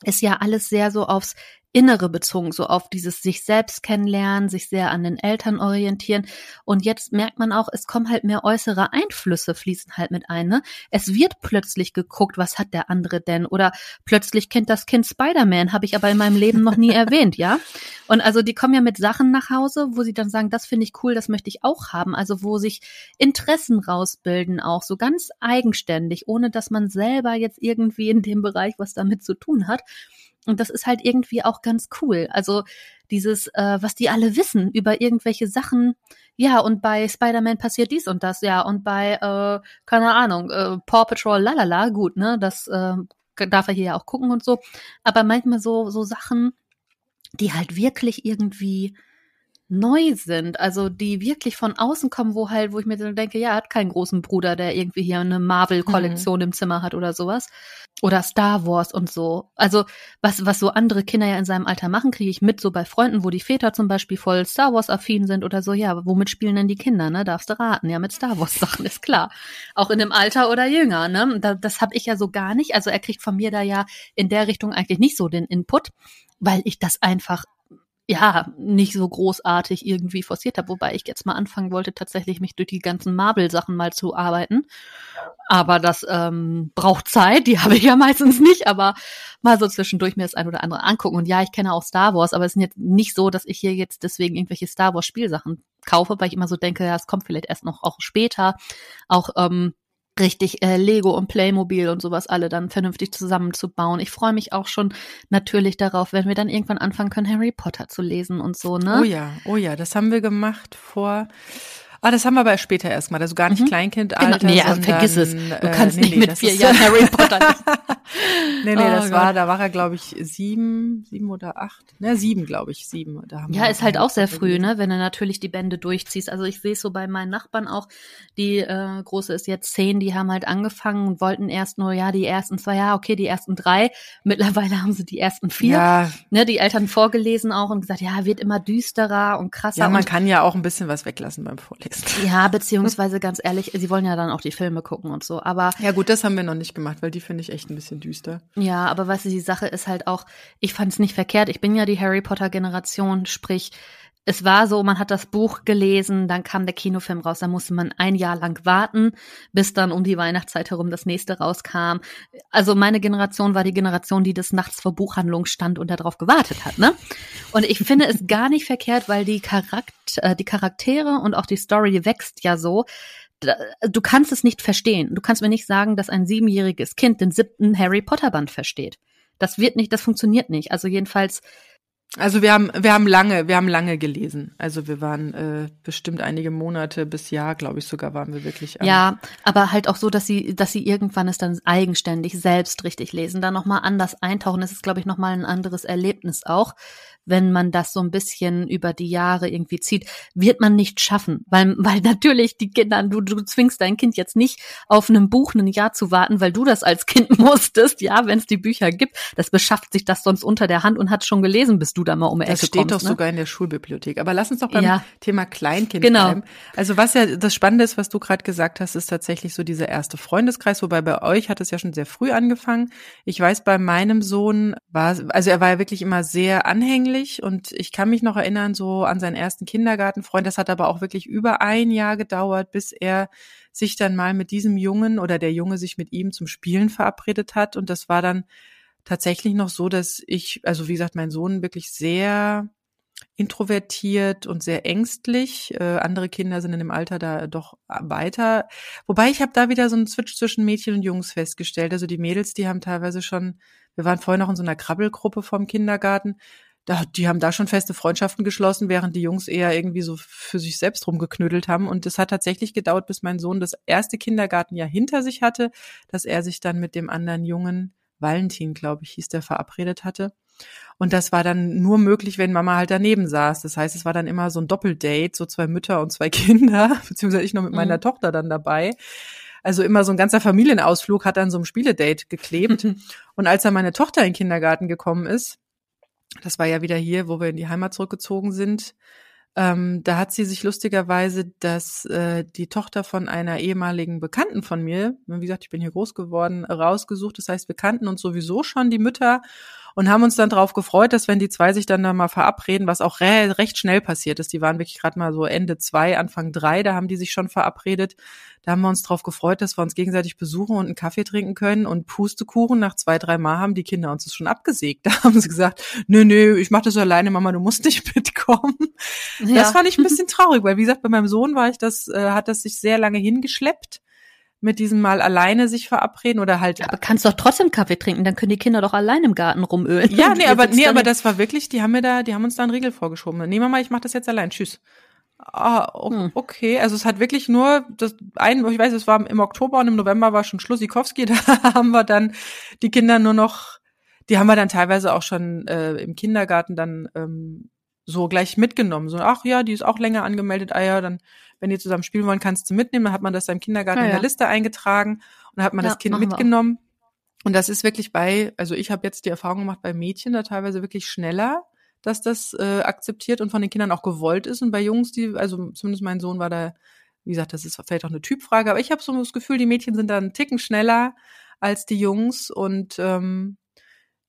ist ja alles sehr so aufs Innere bezogen, so auf dieses sich selbst kennenlernen, sich sehr an den Eltern orientieren. Und jetzt merkt man auch, es kommen halt mehr äußere Einflüsse fließen halt mit ein. Ne? Es wird plötzlich geguckt, was hat der andere denn? Oder plötzlich kennt das Kind Spider-Man, habe ich aber in meinem Leben noch nie erwähnt, ja? Und also die kommen ja mit Sachen nach Hause, wo sie dann sagen, das finde ich cool, das möchte ich auch haben. Also wo sich Interessen rausbilden, auch so ganz eigenständig, ohne dass man selber jetzt irgendwie in dem Bereich was damit zu tun hat. Und das ist halt irgendwie auch ganz cool. Also dieses, äh, was die alle wissen über irgendwelche Sachen. Ja, und bei Spider-Man passiert dies und das, ja. Und bei, äh, keine Ahnung, äh, Paw Patrol, lalala, gut, ne? Das äh, darf er hier ja auch gucken und so. Aber manchmal so, so Sachen, die halt wirklich irgendwie neu sind, also die wirklich von außen kommen, wo halt, wo ich mir dann denke, ja, er hat keinen großen Bruder, der irgendwie hier eine Marvel-Kollektion mhm. im Zimmer hat oder sowas. Oder Star Wars und so. Also, was, was so andere Kinder ja in seinem Alter machen, kriege ich mit, so bei Freunden, wo die Väter zum Beispiel voll Star Wars-affin sind oder so, ja, womit spielen denn die Kinder, ne? Darfst du raten, ja, mit Star Wars-Sachen, ist klar. Auch in dem Alter oder jünger, ne? Da, das habe ich ja so gar nicht. Also er kriegt von mir da ja in der Richtung eigentlich nicht so den Input, weil ich das einfach ja, nicht so großartig irgendwie forciert habe, wobei ich jetzt mal anfangen wollte, tatsächlich mich durch die ganzen Marvel-Sachen mal zu arbeiten. Aber das ähm, braucht Zeit, die habe ich ja meistens nicht, aber mal so zwischendurch mir das ein oder andere angucken. Und ja, ich kenne auch Star Wars, aber es ist jetzt nicht so, dass ich hier jetzt deswegen irgendwelche Star Wars-Spielsachen kaufe, weil ich immer so denke, ja, es kommt vielleicht erst noch auch später. Auch ähm, richtig äh, Lego und Playmobil und sowas alle dann vernünftig zusammenzubauen. Ich freue mich auch schon natürlich darauf, wenn wir dann irgendwann anfangen können, Harry Potter zu lesen und so, ne? Oh ja, oh ja, das haben wir gemacht vor Ah, das haben wir aber später erstmal, also gar nicht mhm. Kleinkindalter. Genau. Nee, also vergiss es. Du kannst äh, nee, nicht nee, mit vier Jahren Harry Potter. nee, nee, oh, das Gott. war, da war er, glaube ich, sieben, sieben oder acht. Ne, sieben, glaube ich, sieben. Da haben ja, ist halt auch sehr früh, ne, wenn du natürlich die Bände durchziehst. Also ich sehe es so bei meinen Nachbarn auch, die äh, große ist jetzt zehn, die haben halt angefangen und wollten erst nur, ja, die ersten zwei, ja, okay, die ersten drei. Mittlerweile haben sie die ersten vier. Ja. Ne, die Eltern vorgelesen auch und gesagt, ja, wird immer düsterer und krasser. Ja, man kann ja auch ein bisschen was weglassen beim Vorlesen ist. Ja, beziehungsweise ganz ehrlich, sie wollen ja dann auch die Filme gucken und so. Aber ja gut, das haben wir noch nicht gemacht, weil die finde ich echt ein bisschen düster. Ja, aber weißt du, die Sache ist halt auch, ich fand es nicht verkehrt. Ich bin ja die Harry Potter Generation, sprich es war so, man hat das Buch gelesen, dann kam der Kinofilm raus, dann musste man ein Jahr lang warten, bis dann um die Weihnachtszeit herum das nächste rauskam. Also meine Generation war die Generation, die des Nachts vor Buchhandlung stand und darauf gewartet hat, ne? Und ich finde es gar nicht verkehrt, weil die Charakter, äh, die Charaktere und auch die Story wächst ja so, du kannst es nicht verstehen. Du kannst mir nicht sagen, dass ein siebenjähriges Kind den siebten Harry Potter Band versteht. Das wird nicht, das funktioniert nicht. Also jedenfalls also wir haben, wir haben lange, wir haben lange gelesen. Also wir waren äh, bestimmt einige Monate bis Jahr, glaube ich sogar, waren wir wirklich. An. Ja, aber halt auch so, dass sie, dass sie irgendwann es dann eigenständig selbst richtig lesen, dann nochmal anders eintauchen. Das ist, glaube ich, nochmal ein anderes Erlebnis auch wenn man das so ein bisschen über die Jahre irgendwie zieht, wird man nicht schaffen, weil, weil natürlich die Kinder, du, du zwingst dein Kind jetzt nicht auf einem Buch ein Jahr zu warten, weil du das als Kind musstest, ja, wenn es die Bücher gibt, das beschafft sich das sonst unter der Hand und hat schon gelesen, bis du da mal um die Ecke Das steht kommst, doch ne? sogar in der Schulbibliothek. Aber lass uns doch beim ja. Thema Kleinkind genau. bleiben. Also was ja das Spannende ist, was du gerade gesagt hast, ist tatsächlich so dieser erste Freundeskreis, wobei bei euch hat es ja schon sehr früh angefangen. Ich weiß, bei meinem Sohn war, also er war ja wirklich immer sehr anhänglich und ich kann mich noch erinnern so an seinen ersten Kindergartenfreund. Das hat aber auch wirklich über ein Jahr gedauert, bis er sich dann mal mit diesem Jungen oder der Junge sich mit ihm zum Spielen verabredet hat und das war dann tatsächlich noch so, dass ich, also wie gesagt, mein Sohn wirklich sehr introvertiert und sehr ängstlich. Äh, andere Kinder sind in dem Alter da doch weiter. Wobei ich habe da wieder so einen Switch zwischen Mädchen und Jungs festgestellt. Also die Mädels, die haben teilweise schon, wir waren vorher noch in so einer Krabbelgruppe vom Kindergarten, da, die haben da schon feste Freundschaften geschlossen, während die Jungs eher irgendwie so für sich selbst rumgeknüttelt haben. Und es hat tatsächlich gedauert, bis mein Sohn das erste Kindergartenjahr hinter sich hatte, dass er sich dann mit dem anderen Jungen, Valentin, glaube ich, hieß der, verabredet hatte. Und das war dann nur möglich, wenn Mama halt daneben saß. Das heißt, es war dann immer so ein Doppeldate, so zwei Mütter und zwei Kinder, beziehungsweise ich noch mit meiner mhm. Tochter dann dabei. Also immer so ein ganzer Familienausflug hat an so einem Spieledate geklebt. und als dann meine Tochter in den Kindergarten gekommen ist, das war ja wieder hier, wo wir in die Heimat zurückgezogen sind. Ähm, da hat sie sich lustigerweise, dass äh, die Tochter von einer ehemaligen Bekannten von mir, wie gesagt, ich bin hier groß geworden, rausgesucht. Das heißt, wir kannten uns sowieso schon, die Mütter und haben uns dann darauf gefreut, dass wenn die zwei sich dann da mal verabreden, was auch re recht schnell passiert ist, die waren wirklich gerade mal so Ende zwei, Anfang drei, da haben die sich schon verabredet. Da haben wir uns darauf gefreut, dass wir uns gegenseitig besuchen und einen Kaffee trinken können und Pustekuchen. Nach zwei, drei Mal haben die Kinder uns das schon abgesägt. Da haben sie gesagt, nö, nö, ich mach das alleine, Mama, du musst nicht mitkommen. Ja. Das fand ich ein bisschen traurig, weil wie gesagt, bei meinem Sohn war ich das, äh, hat das sich sehr lange hingeschleppt mit diesem Mal alleine sich verabreden oder halt. Ja, aber kannst doch trotzdem Kaffee trinken, dann können die Kinder doch allein im Garten rumölen. Ja, nee, aber, nee, aber das war wirklich, die haben mir da, die haben uns da einen Riegel vorgeschoben. Nee, Mama, ich mach das jetzt allein. Tschüss. Ah, hm. okay. Also es hat wirklich nur das ein, ich weiß, es war im Oktober und im November war schon Schlussikowski, da haben wir dann die Kinder nur noch, die haben wir dann teilweise auch schon äh, im Kindergarten dann ähm, so gleich mitgenommen. So, ach ja, die ist auch länger angemeldet, ah ja, dann wenn die zusammen spielen wollen, kannst du mitnehmen. Dann hat man das im Kindergarten ja, in der Liste eingetragen und dann hat man das Kind mitgenommen. Und das ist wirklich bei, also ich habe jetzt die Erfahrung gemacht, bei Mädchen da teilweise wirklich schneller, dass das äh, akzeptiert und von den Kindern auch gewollt ist. Und bei Jungs, die, also zumindest mein Sohn war da, wie gesagt, das ist vielleicht auch eine Typfrage, aber ich habe so das Gefühl, die Mädchen sind da einen Ticken schneller als die Jungs und ähm,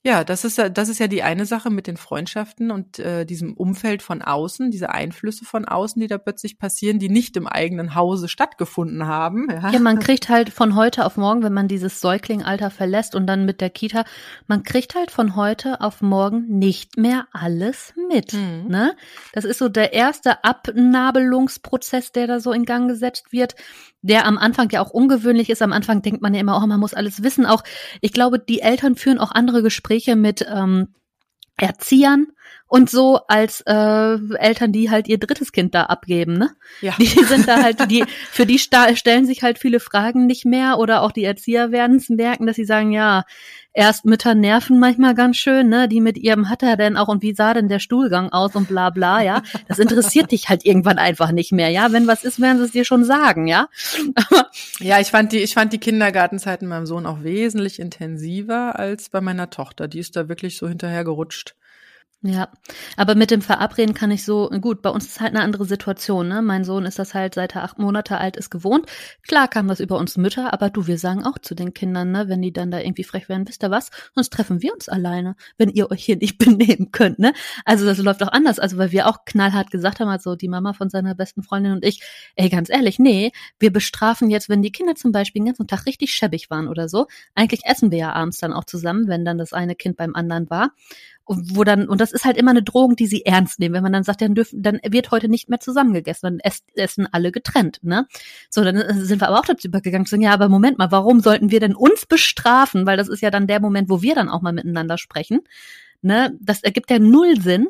Ja, das ist ja, das ist ja die eine Sache mit den Freundschaften und äh, diesem Umfeld von außen, diese Einflüsse von außen, die da plötzlich passieren, die nicht im eigenen Hause stattgefunden haben. Ja, ja man kriegt halt von heute auf morgen, wenn man dieses Säuglingalter verlässt und dann mit der Kita, man kriegt halt von heute auf morgen nicht mehr alles mit. Mhm. Ne? Das ist so der erste Abnabelungsprozess, der da so in Gang gesetzt wird der am Anfang ja auch ungewöhnlich ist. Am Anfang denkt man ja immer, oh, man muss alles wissen. Auch ich glaube, die Eltern führen auch andere Gespräche mit ähm, Erziehern und so als äh, Eltern, die halt ihr drittes Kind da abgeben, ne? Ja. Die sind da halt, die für die stellen sich halt viele Fragen nicht mehr oder auch die Erzieher werden es merken, dass sie sagen, ja, erst Mütter nerven manchmal ganz schön, ne? Die mit ihrem hat er denn auch und wie sah denn der Stuhlgang aus und bla bla, ja? Das interessiert dich halt irgendwann einfach nicht mehr, ja? Wenn was ist, werden sie es dir schon sagen, ja? ja, ich fand die, ich fand die Kindergartenzeiten meinem Sohn auch wesentlich intensiver als bei meiner Tochter. Die ist da wirklich so hinterher gerutscht. Ja, aber mit dem Verabreden kann ich so, gut, bei uns ist halt eine andere Situation, ne? Mein Sohn ist das halt, seit er acht Monate alt ist, gewohnt. Klar kam das über uns Mütter, aber du, wir sagen auch zu den Kindern, ne, wenn die dann da irgendwie frech werden, wisst ihr was? Sonst treffen wir uns alleine, wenn ihr euch hier nicht benehmen könnt, ne? Also das läuft auch anders, also weil wir auch knallhart gesagt haben, also die Mama von seiner besten Freundin und ich, ey, ganz ehrlich, nee, wir bestrafen jetzt, wenn die Kinder zum Beispiel den ganzen Tag richtig schäbig waren oder so. Eigentlich essen wir ja abends dann auch zusammen, wenn dann das eine Kind beim anderen war wo dann, und das ist halt immer eine Drohung, die sie ernst nehmen. Wenn man dann sagt, dann dürfen, dann wird heute nicht mehr zusammengegessen, dann essen alle getrennt, ne? So, dann äh, sind wir aber auch dazu übergegangen zu sagen, ja, aber Moment mal, warum sollten wir denn uns bestrafen? Weil das ist ja dann der Moment, wo wir dann auch mal miteinander sprechen. Ne? Das ergibt ja null Sinn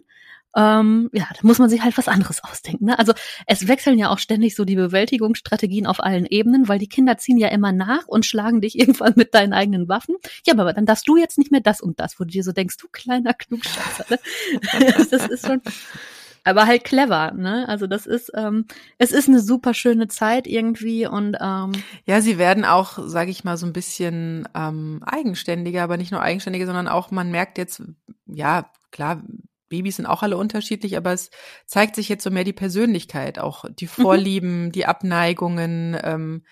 ähm, ja, da muss man sich halt was anderes ausdenken. Ne? Also es wechseln ja auch ständig so die Bewältigungsstrategien auf allen Ebenen, weil die Kinder ziehen ja immer nach und schlagen dich irgendwann mit deinen eigenen Waffen. Ja, aber dann darfst du jetzt nicht mehr das und das, wo du dir so denkst, du kleiner Klugscheißer. Ne? das ist schon aber halt clever, ne? Also das ist, ähm, es ist eine super schöne Zeit irgendwie und ähm, ja, sie werden auch, sage ich mal, so ein bisschen ähm, eigenständiger, aber nicht nur eigenständiger, sondern auch man merkt jetzt, ja klar, Babys sind auch alle unterschiedlich, aber es zeigt sich jetzt so mehr die Persönlichkeit, auch die. Vorlieben, mhm. die Abneigungen. Ähm,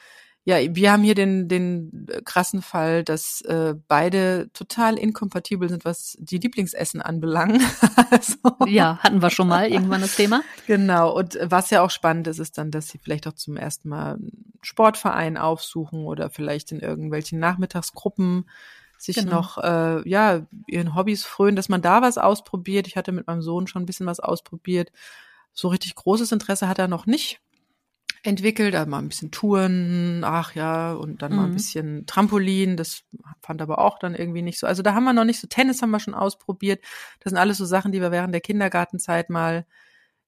ja, wir haben hier den, den krassen Fall, dass äh, beide total inkompatibel sind, was die Lieblingsessen anbelangt. also, ja, hatten wir schon mal irgendwann das Thema. Genau. Und was ja auch spannend ist, ist dann, dass sie vielleicht auch zum ersten Mal einen Sportverein aufsuchen oder vielleicht in irgendwelchen Nachmittagsgruppen sich genau. noch äh, ja ihren Hobbys frönen, dass man da was ausprobiert. Ich hatte mit meinem Sohn schon ein bisschen was ausprobiert. So richtig großes Interesse hat er noch nicht entwickelt, also mal ein bisschen Touren, ach ja, und dann mhm. mal ein mhm. bisschen Trampolin, das fand aber auch dann irgendwie nicht so. Also da haben wir noch nicht so Tennis haben wir schon ausprobiert. Das sind alles so Sachen, die wir während der Kindergartenzeit mal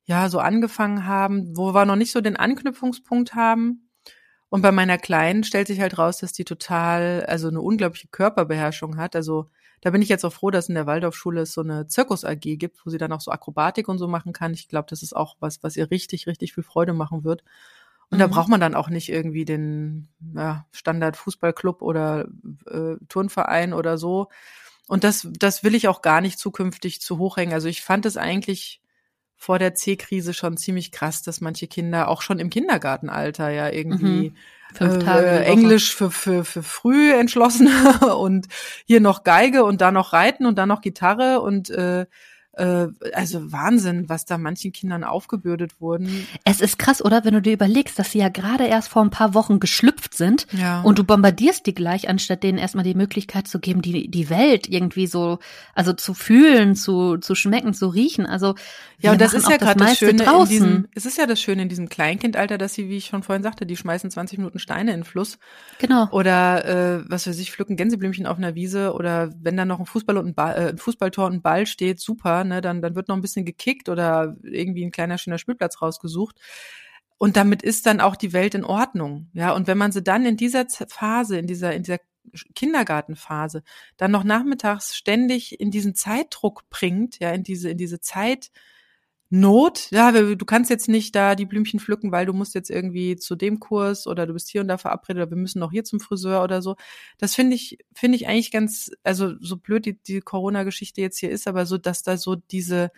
ja so angefangen haben, wo wir noch nicht so den Anknüpfungspunkt haben. Und bei meiner Kleinen stellt sich halt raus, dass die total, also eine unglaubliche Körperbeherrschung hat. Also da bin ich jetzt auch froh, dass in der Waldorfschule es so eine Zirkus AG gibt, wo sie dann auch so Akrobatik und so machen kann. Ich glaube, das ist auch was, was ihr richtig, richtig viel Freude machen wird. Und mhm. da braucht man dann auch nicht irgendwie den ja, Standard Fußballclub oder äh, Turnverein oder so. Und das, das will ich auch gar nicht zukünftig zu hoch hängen. Also ich fand es eigentlich vor der C-Krise schon ziemlich krass, dass manche Kinder auch schon im Kindergartenalter ja irgendwie mhm. Fünf Tage äh, Englisch für, für, für früh entschlossen und hier noch Geige und da noch Reiten und dann noch Gitarre und äh, äh, also Wahnsinn, was da manchen Kindern aufgebürdet wurden. Es ist krass, oder? Wenn du dir überlegst, dass sie ja gerade erst vor ein paar Wochen geschlüpft sind ja. und du bombardierst die gleich, anstatt denen erstmal die Möglichkeit zu geben, die, die Welt irgendwie so, also zu fühlen, zu, zu schmecken, zu riechen. Also ja, und das ist ja gerade das, das Schöne draußen. in diesem, es ist ja das Schöne in diesem Kleinkindalter, dass sie, wie ich schon vorhin sagte, die schmeißen 20 Minuten Steine in den Fluss. Genau. Oder äh, was weiß ich, pflücken Gänseblümchen auf einer Wiese oder wenn da noch ein Fußball und ein, Ball, äh, ein Fußballtor und ein Ball steht, super ne, dann, dann wird noch ein bisschen gekickt oder irgendwie ein kleiner schöner Spielplatz rausgesucht. Und damit ist dann auch die Welt in Ordnung. Ja, und wenn man sie dann in dieser Phase, in dieser, in dieser Kindergartenphase, dann noch nachmittags ständig in diesen Zeitdruck bringt, ja, in diese, in diese Zeit, Not, ja, du kannst jetzt nicht da die Blümchen pflücken, weil du musst jetzt irgendwie zu dem Kurs oder du bist hier und da verabredet oder wir müssen noch hier zum Friseur oder so. Das finde ich, finde ich eigentlich ganz, also so blöd die, die Corona-Geschichte jetzt hier ist, aber so, dass da so diese,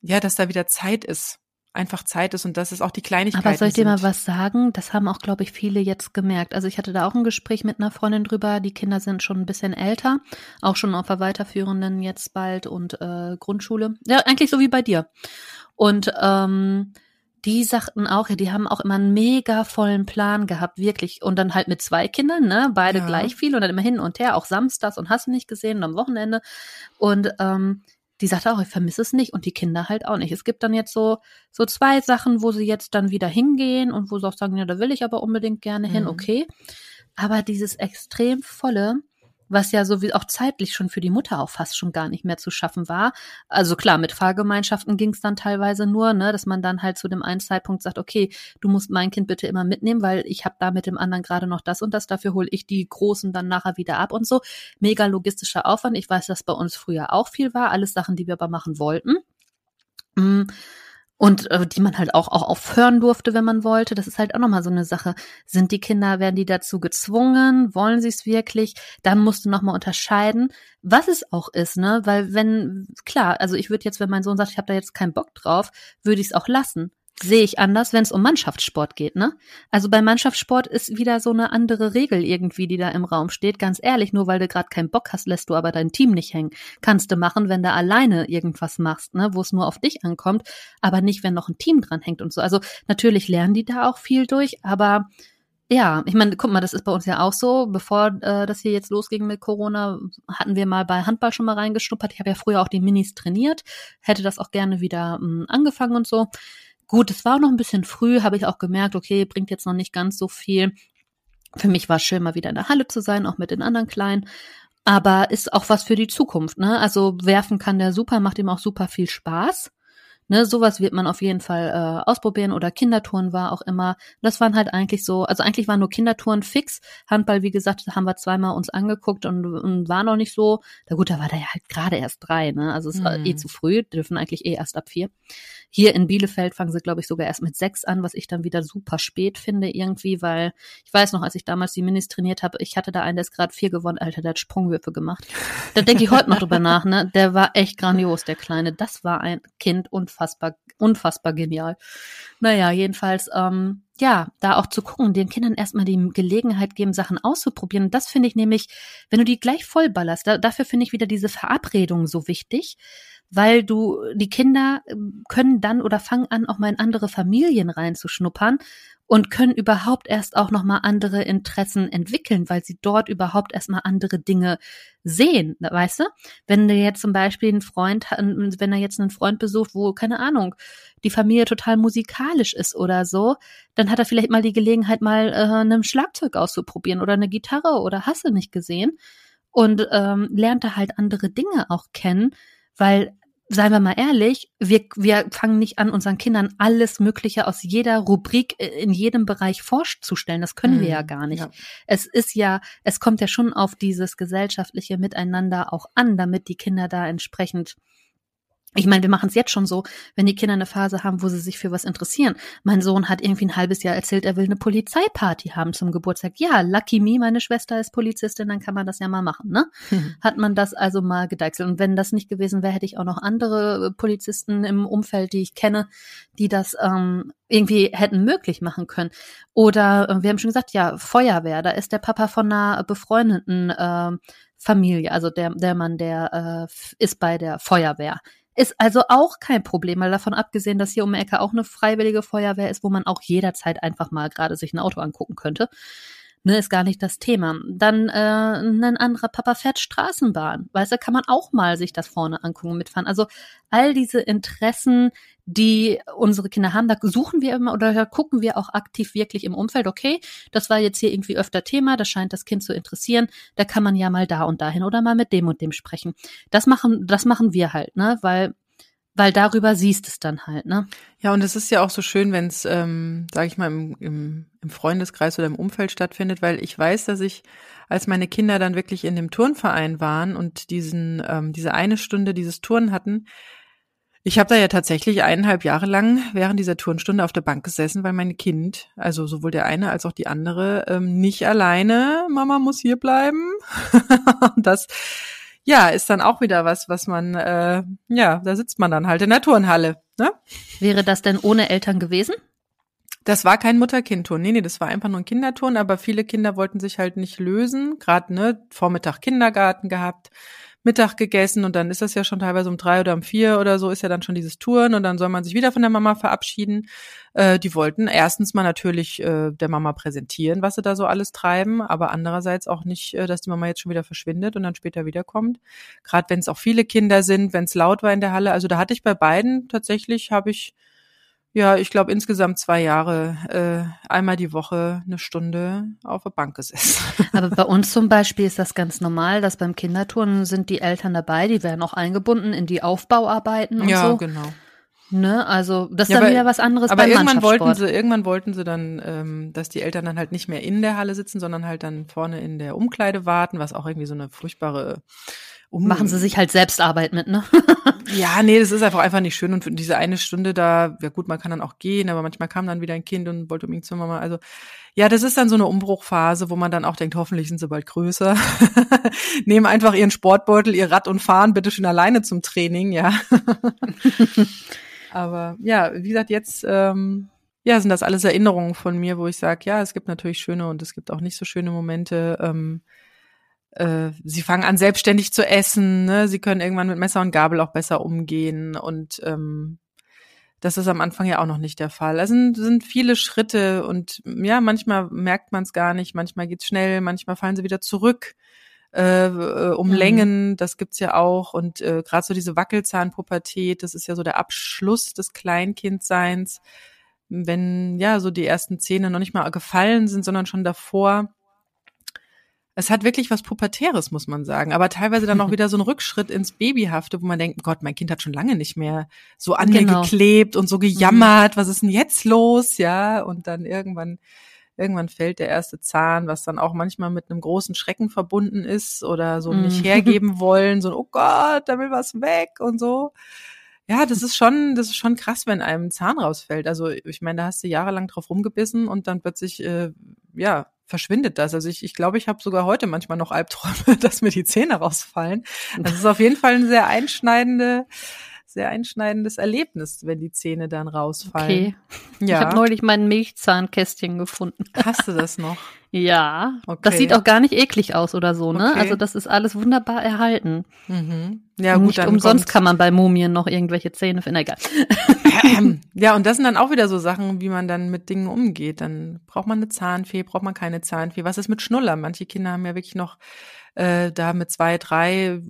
ja, dass da wieder Zeit ist einfach Zeit ist und dass es auch die Kleinigkeiten Aber soll ich dir mal was sagen? Das haben auch, glaube ich, viele jetzt gemerkt. Also ich hatte da auch ein Gespräch mit einer Freundin drüber. Die Kinder sind schon ein bisschen älter, auch schon auf der weiterführenden jetzt bald und äh, Grundschule. Ja, eigentlich so wie bei dir. Und ähm, die sagten auch, ja, die haben auch immer einen mega vollen Plan gehabt, wirklich. Und dann halt mit zwei Kindern, ne, beide Ja. gleich viel und dann immer hin und her, auch samstags und hast du nicht gesehen und am Wochenende. Und ähm, die sagte auch, ich vermisse es nicht und die Kinder halt auch nicht. Es gibt dann jetzt so, so zwei Sachen, wo sie jetzt dann wieder hingehen und wo sie auch sagen, ja, da will ich aber unbedingt gerne hin, Mhm. okay. Aber dieses extrem volle, was ja so wie auch zeitlich schon für die Mutter auch fast schon gar nicht mehr zu schaffen war. Also klar, mit Fahrgemeinschaften ging es dann teilweise nur, ne, dass man dann halt zu dem einen Zeitpunkt sagt, okay, du musst mein Kind bitte immer mitnehmen, weil ich habe da mit dem anderen gerade noch das und das, dafür hole ich die Großen dann nachher wieder ab und so. Mega logistischer Aufwand. Ich weiß, dass bei uns früher auch viel war, alles Sachen, die wir aber machen wollten. Mm, Und äh, die man halt auch, auch aufhören durfte, wenn man wollte. Das ist halt auch nochmal so eine Sache. Sind die Kinder, werden die dazu gezwungen? Wollen sie es wirklich? Dann musst du nochmal unterscheiden, was es auch ist, ne? Weil wenn, klar, also ich würde jetzt, wenn mein Sohn sagt, ich habe da jetzt keinen Bock drauf, würde ich es auch lassen. Sehe ich anders, wenn es um Mannschaftssport geht, ne? Also bei Mannschaftssport ist wieder so eine andere Regel irgendwie, die da im Raum steht. Ganz ehrlich, nur weil du gerade keinen Bock hast, lässt du aber dein Team nicht hängen. Kannst du machen, wenn du alleine irgendwas machst, ne, wo es nur auf dich ankommt, aber nicht, wenn noch ein Team dran hängt und so. Also natürlich lernen die da auch viel durch, aber ja, ich meine, guck mal, das ist bei uns ja auch so. Bevor äh, das hier jetzt losging mit Corona, hatten wir mal bei Handball schon mal reingeschnuppert. Ich habe ja früher auch die Minis trainiert, hätte das auch gerne wieder mh, angefangen und so. Gut, es war noch ein bisschen früh, habe ich auch gemerkt, okay, bringt jetzt noch nicht ganz so viel. Für mich war es schön, mal wieder in der Halle zu sein, auch mit den anderen Kleinen. Aber ist auch was für die Zukunft, ne? Also werfen kann der super, macht ihm auch super viel Spaß. Ne, sowas wird man auf jeden Fall äh, ausprobieren oder Kindertouren war auch immer. Das waren halt eigentlich so, also eigentlich waren nur Kindertouren fix. Handball, wie gesagt, haben wir zweimal uns angeguckt und, und war noch nicht so. Na gut, da war der ja halt gerade erst drei, ne? Also es war Mhm. eh zu früh, dürfen eigentlich eh erst ab vier. Hier in Bielefeld fangen sie, glaube ich, sogar erst mit sechs an, was ich dann wieder super spät finde irgendwie, weil ich weiß noch, als ich damals die Minis trainiert habe, ich hatte da einen, der ist gerade vier gewonnen, Alter, der hat Sprungwürfe gemacht. Da denke ich heute noch drüber nach, ne? Der war echt grandios, der Kleine. Das war ein Kind, unfassbar, unfassbar genial. Naja, jedenfalls, ähm, ja, da auch zu gucken, den Kindern erstmal die Gelegenheit geben, Sachen auszuprobieren. Das finde ich nämlich, wenn du die gleich vollballerst, da, dafür finde ich wieder diese Verabredung so wichtig, weil du, die Kinder ähm, können dann oder fangen an, auch mal in andere Familien reinzuschnuppern und können überhaupt erst auch nochmal andere Interessen entwickeln, weil sie dort überhaupt erstmal andere Dinge sehen, weißt du? Wenn du jetzt zum Beispiel einen Freund, wenn er jetzt einen Freund besucht, wo, keine Ahnung, die Familie total musikalisch ist oder so, dann hat er vielleicht mal die Gelegenheit, mal äh, einem Schlagzeug auszuprobieren oder eine Gitarre oder hast du nicht gesehen und ähm, lernt er halt andere Dinge auch kennen, weil seien wir mal ehrlich, wir, wir fangen nicht an, unseren Kindern alles Mögliche aus jeder Rubrik äh, in jedem Bereich vorzustellen. Das können wir ja Mhm, gar nicht. ja. Es ist ja, es kommt ja schon auf dieses gesellschaftliche Miteinander auch an, damit die Kinder da entsprechend ich meine, wir machen es jetzt schon so, wenn die Kinder eine Phase haben, wo sie sich für was interessieren. Mein Sohn hat irgendwie ein halbes Jahr erzählt, er will eine Polizeiparty haben zum Geburtstag. Ja, lucky me, meine Schwester ist Polizistin, dann kann man das ja mal machen, ne? Hat man das also mal gedeichselt. Und wenn das nicht gewesen wäre, hätte ich auch noch andere äh, Polizisten im Umfeld, die ich kenne, die das ähm, irgendwie hätten möglich machen können. Oder äh, wir haben schon gesagt, ja, Feuerwehr, da ist der Papa von einer befreundeten äh, Familie, also der, der Mann, der äh, ist bei der Feuerwehr. Ist also auch kein Problem, weil davon abgesehen, dass hier um die Ecke auch eine freiwillige Feuerwehr ist, wo man auch jederzeit einfach mal gerade sich ein Auto angucken könnte. Ne, ist gar nicht das Thema. Dann äh, ein anderer Papa fährt Straßenbahn. Weißt du, kann man auch mal sich das vorne angucken mitfahren. Also all diese Interessen, die unsere Kinder haben, da suchen wir immer oder gucken wir auch aktiv wirklich im Umfeld, okay, das war jetzt hier irgendwie öfter Thema, das scheint das Kind zu interessieren, da kann man ja mal da und dahin oder mal mit dem und dem sprechen. Das machen, das machen wir halt, ne, weil weil darüber siehst es dann halt, ne? Ja, und es ist ja auch so schön, wenn es, ähm, sage ich mal, im, im, im Freundeskreis oder im Umfeld stattfindet, weil ich weiß, dass ich, als meine Kinder dann wirklich in dem Turnverein waren und diesen, ähm, diese eine Stunde dieses Turnen hatten, ich habe da ja tatsächlich eineinhalb Jahre lang während dieser Turnstunde auf der Bank gesessen, weil mein Kind, also sowohl der eine als auch die andere, ähm, nicht alleine, Mama muss hier bleiben. Das ja, ist dann auch wieder was, was man, äh, ja, da sitzt man dann halt in der Turnhalle. Ne? Wäre das denn ohne Eltern gewesen? Das war kein Mutter-Kind-Turn. Nee, nee, das war einfach nur ein Kinderturn, aber viele Kinder wollten sich halt nicht lösen. Gerade, ne, Vormittag Kindergarten gehabt, Mittag gegessen und dann ist das ja schon teilweise um drei oder um vier oder so ist ja dann schon dieses Touren und dann soll man sich wieder von der Mama verabschieden. Äh, die wollten erstens mal natürlich äh, der Mama präsentieren, was sie da so alles treiben, aber andererseits auch nicht, äh, dass die Mama jetzt schon wieder verschwindet und dann später wiederkommt. Gerade wenn es auch viele Kinder sind, wenn es laut war in der Halle. Also da hatte ich bei beiden tatsächlich, habe ich ja, ich glaube insgesamt zwei Jahre, äh, einmal die Woche eine Stunde auf der Bank gesessen. Aber bei uns zum Beispiel ist das ganz normal, dass beim Kinderturnen sind die Eltern dabei, die werden auch eingebunden in die Aufbauarbeiten und ja, so. genau. Ne, also das ist Ja, dann aber- wieder was anderes Aber irgendwann wollten sie, irgendwann wollten sie dann, ähm, dass die Eltern dann halt nicht mehr in der Halle sitzen, sondern halt dann vorne in der Umkleide warten, was auch irgendwie so eine furchtbare um Machen sie sich halt selbst Arbeit mit, ne? Ja, nee, das ist einfach einfach nicht schön. Und für diese eine Stunde da, ja gut, man kann dann auch gehen, aber manchmal kam dann wieder ein Kind und wollte unbedingt zur Mama. Also ja, das ist dann so eine Umbruchphase, wo man dann auch denkt, hoffentlich sind sie bald größer. Nehmen einfach ihren Sportbeutel, ihr Rad und fahren bitte schön alleine zum Training, ja. aber ja, wie gesagt, jetzt ähm, ja, sind das alles Erinnerungen von mir, wo ich sage, ja, es gibt natürlich schöne und es gibt auch nicht so schöne Momente. Ähm, äh, sie fangen an, selbstständig zu essen, ne? sie können irgendwann mit Messer und Gabel auch besser umgehen und ähm, das ist am Anfang ja auch noch nicht der Fall. Es sind, sind viele Schritte und ja, manchmal merkt man es gar nicht, manchmal geht's schnell, manchmal fallen sie wieder zurück äh, äh, um Mhm. Längen, das gibt's ja auch und äh, gerade so diese Wackelzahnpubertät, das ist ja so der Abschluss des Kleinkindseins, wenn ja so die ersten Zähne noch nicht mal gefallen sind, sondern schon davor. Es hat wirklich was Pubertäres, muss man sagen. Aber teilweise dann auch wieder so ein Rückschritt ins Babyhafte, wo man denkt, Gott, mein Kind hat schon lange nicht mehr so an mir Genau. geklebt und so gejammert, was ist denn jetzt los, ja? Und dann irgendwann, irgendwann fällt der erste Zahn, was dann auch manchmal mit einem großen Schrecken verbunden ist oder so nicht Mhm. hergeben wollen, so, oh Gott, da will was weg und so. Ja, das ist schon, das ist schon krass, wenn einem ein Zahn rausfällt. Also ich meine, da hast du jahrelang drauf rumgebissen und dann plötzlich, äh, ja, verschwindet das. Also ich ich, glaube, ich habe sogar heute manchmal noch Albträume, dass mir die Zähne rausfallen. Das ist auf jeden Fall ein sehr einschneidende, sehr einschneidendes Erlebnis, wenn die Zähne dann rausfallen. Okay. Ich Ja, habe neulich mein Milchzahnkästchen gefunden. hast du das noch? Ja, Okay. das sieht auch gar nicht eklig aus oder so, ne? Okay. Also das ist alles wunderbar erhalten. Mhm. Ja, gut, nicht umsonst kommt- kann man bei Mumien noch irgendwelche Zähne finden. Egal. Ja, und das sind dann auch wieder so Sachen, wie man dann mit Dingen umgeht. Dann braucht man eine Zahnfee, braucht man keine Zahnfee. Was ist mit Schnuller? Manche Kinder haben ja wirklich noch äh, da mit zwei, drei